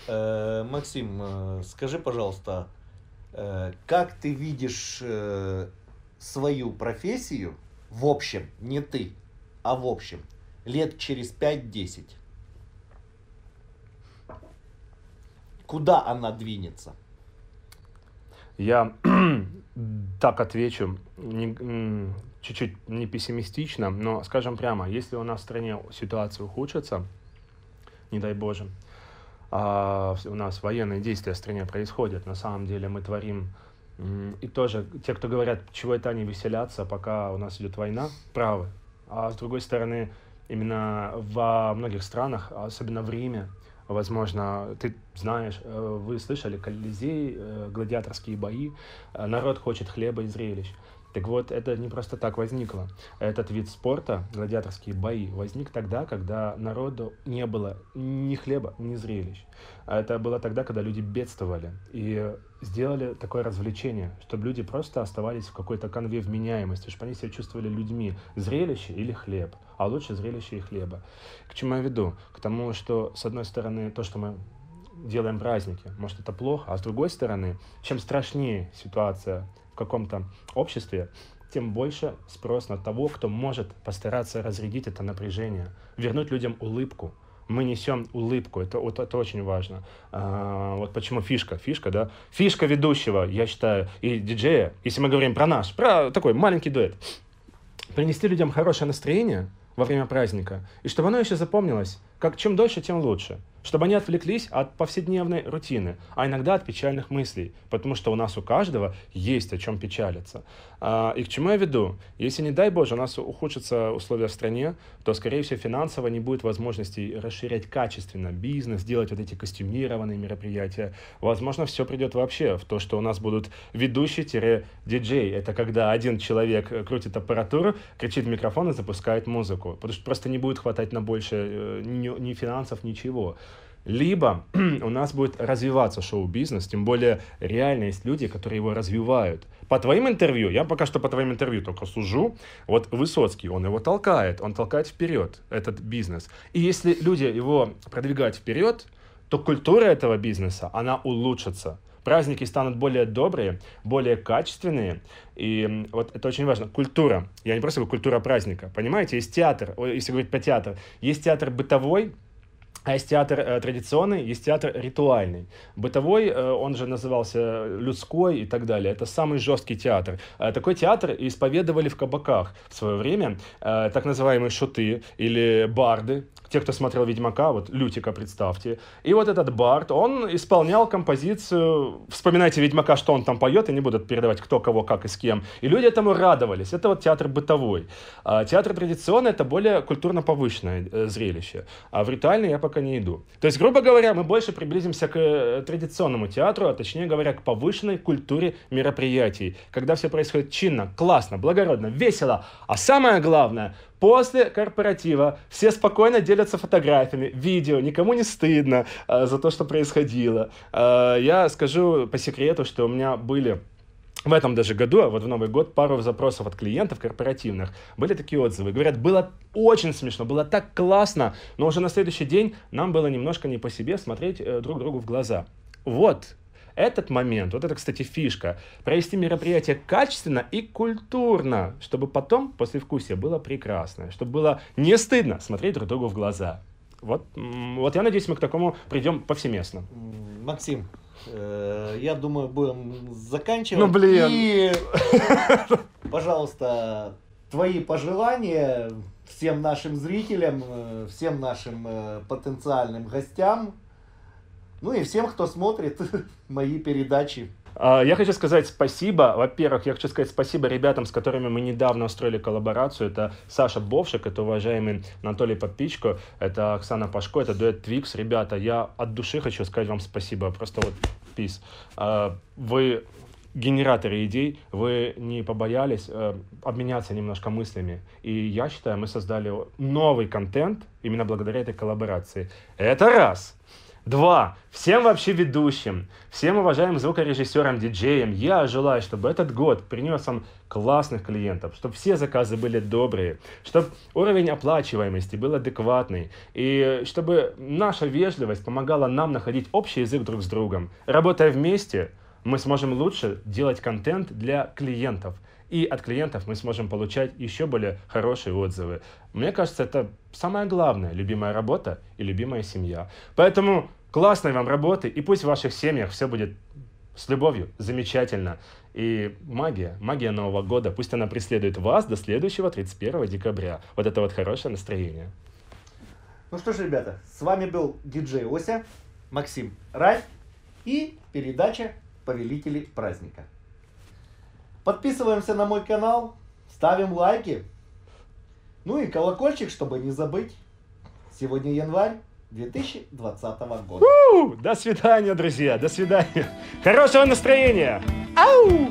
S1: Э, Максим, э, скажи, пожалуйста, как ты видишь свою профессию в общем, не ты, а в общем, лет через 5-10? Куда она двинется?
S2: Я так отвечу, чуть-чуть не пессимистично, но скажем прямо, если у нас в стране ситуация ухудшится, не дай Боже, а у нас военные действия в стране происходят, на самом деле мы творим и тоже те, кто говорят, чего это они веселятся, пока у нас идет война, правы. А с другой стороны, именно во многих странах, особенно в Риме, возможно, ты знаешь, э, вы слышали, Колизей, э, гладиаторские бои, э, народ хочет хлеба и зрелищ. Так вот, это не просто так возникло. Этот вид спорта, гладиаторские бои, возник тогда, когда народу не было ни хлеба, ни зрелищ. А это было тогда, когда люди бедствовали. И сделали такое развлечение, чтобы люди просто оставались в какой-то конве вменяемости, чтобы они себя чувствовали людьми. Зрелище или хлеб, а лучше зрелище и хлеба. К чему я веду? К тому, что, с одной стороны, то, что мы делаем праздники, может, это плохо, а с другой стороны, чем страшнее ситуация каком-то обществе, тем больше спрос на того, кто может постараться разрядить это напряжение, вернуть людям улыбку, мы несем улыбку, это, вот, это очень важно. А, вот почему фишка, фишка, да, фишка ведущего, я считаю, и диджея, если мы говорим про наш, про такой маленький дуэт, принести людям хорошее настроение во время праздника, и чтобы оно еще запомнилось, как чем дольше, тем лучше чтобы они отвлеклись от повседневной рутины, а иногда от печальных мыслей, потому что у нас у каждого есть о чем печалиться. А, и к чему я веду? Если, не дай Боже, у нас ухудшатся условия в стране, то, скорее всего, финансово не будет возможностей расширять качественно бизнес, делать вот эти костюмированные мероприятия. Возможно, все придет вообще в то, что у нас будут ведущий-диджей. Это когда один человек крутит аппаратуру, кричит в микрофон и запускает музыку. Потому что просто не будет хватать на больше э, ни, ни финансов, ничего. Либо у нас будет развиваться шоу-бизнес, тем более реально есть люди, которые его развивают. По твоим интервью, я пока что по твоим интервью только сужу, вот Высоцкий, он его толкает, он толкает вперед этот бизнес. И если люди его продвигают вперед, то культура этого бизнеса, она улучшится. Праздники станут более добрые, более качественные. И вот это очень важно. Культура. Я не просто говорю культура праздника. Понимаете, есть театр, если говорить про театр. Есть театр бытовой, А есть театр э, традиционный, есть театр ритуальный. Бытовой, э, он же назывался людской и так далее. Это самый жесткий театр. Э, такой театр исповедовали в кабаках в свое время. Э, так называемые шуты или барды те, кто смотрел «Ведьмака», вот Лютика представьте. И вот этот Барт, он исполнял композицию, вспоминайте «Ведьмака», что он там поет, и не будут передавать кто, кого, как и с кем. И люди этому радовались. Это вот театр бытовой. А театр традиционный — это более культурно повышенное э, зрелище. А в ритуальный я пока не иду. То есть, грубо говоря, мы больше приблизимся к э, традиционному театру, а точнее говоря, к повышенной культуре мероприятий. Когда все происходит чинно, классно, благородно, весело. А самое главное — После корпоратива все спокойно делятся фотографиями, видео, никому не стыдно э, за то, что происходило. Э, я скажу по секрету, что у меня были в этом даже году, а вот в Новый год, пару запросов от клиентов корпоративных. Были такие отзывы. Говорят, было очень смешно, было так классно, но уже на следующий день нам было немножко не по себе смотреть э, друг другу в глаза. Вот этот момент, вот это, кстати, фишка, провести мероприятие качественно и культурно, чтобы потом, после вкусия, было прекрасно, чтобы было не стыдно смотреть друг другу в глаза. Вот, вот я надеюсь, мы к такому придем повсеместно.
S1: Максим, э, я думаю, будем заканчивать.
S2: Ну, блин.
S1: И, пожалуйста, твои пожелания всем нашим зрителям, э, всем нашим э, потенциальным гостям, ну и всем, кто смотрит мои передачи.
S2: А, я хочу сказать спасибо. Во-первых, я хочу сказать спасибо ребятам, с которыми мы недавно устроили коллаборацию. Это Саша Бовшик, это уважаемый Анатолий Подпичко, это Оксана Пашко, это дуэт Твикс. Ребята, я от души хочу сказать вам спасибо. Просто вот пис. Вы генераторы идей, вы не побоялись э, обменяться немножко мыслями. И я считаю, мы создали новый контент именно благодаря этой коллаборации. Это раз. Два. Всем вообще ведущим, всем уважаемым звукорежиссерам, диджеям, я желаю, чтобы этот год принес вам классных клиентов, чтобы все заказы были добрые, чтобы уровень оплачиваемости был адекватный, и чтобы наша вежливость помогала нам находить общий язык друг с другом. Работая вместе, мы сможем лучше делать контент для клиентов. И от клиентов мы сможем получать еще более хорошие отзывы. Мне кажется, это самое главное, любимая работа и любимая семья. Поэтому Классной вам работы, и пусть в ваших семьях все будет с любовью, замечательно. И магия, магия Нового года, пусть она преследует вас до следующего 31 декабря. Вот это вот хорошее настроение.
S1: Ну что ж, ребята, с вами был диджей Ося, Максим Рай и передача «Повелители праздника». Подписываемся на мой канал, ставим лайки, ну и колокольчик, чтобы не забыть. Сегодня январь, 2020 года.
S2: У, до свидания, друзья, до свидания. Хорошего настроения. Ау!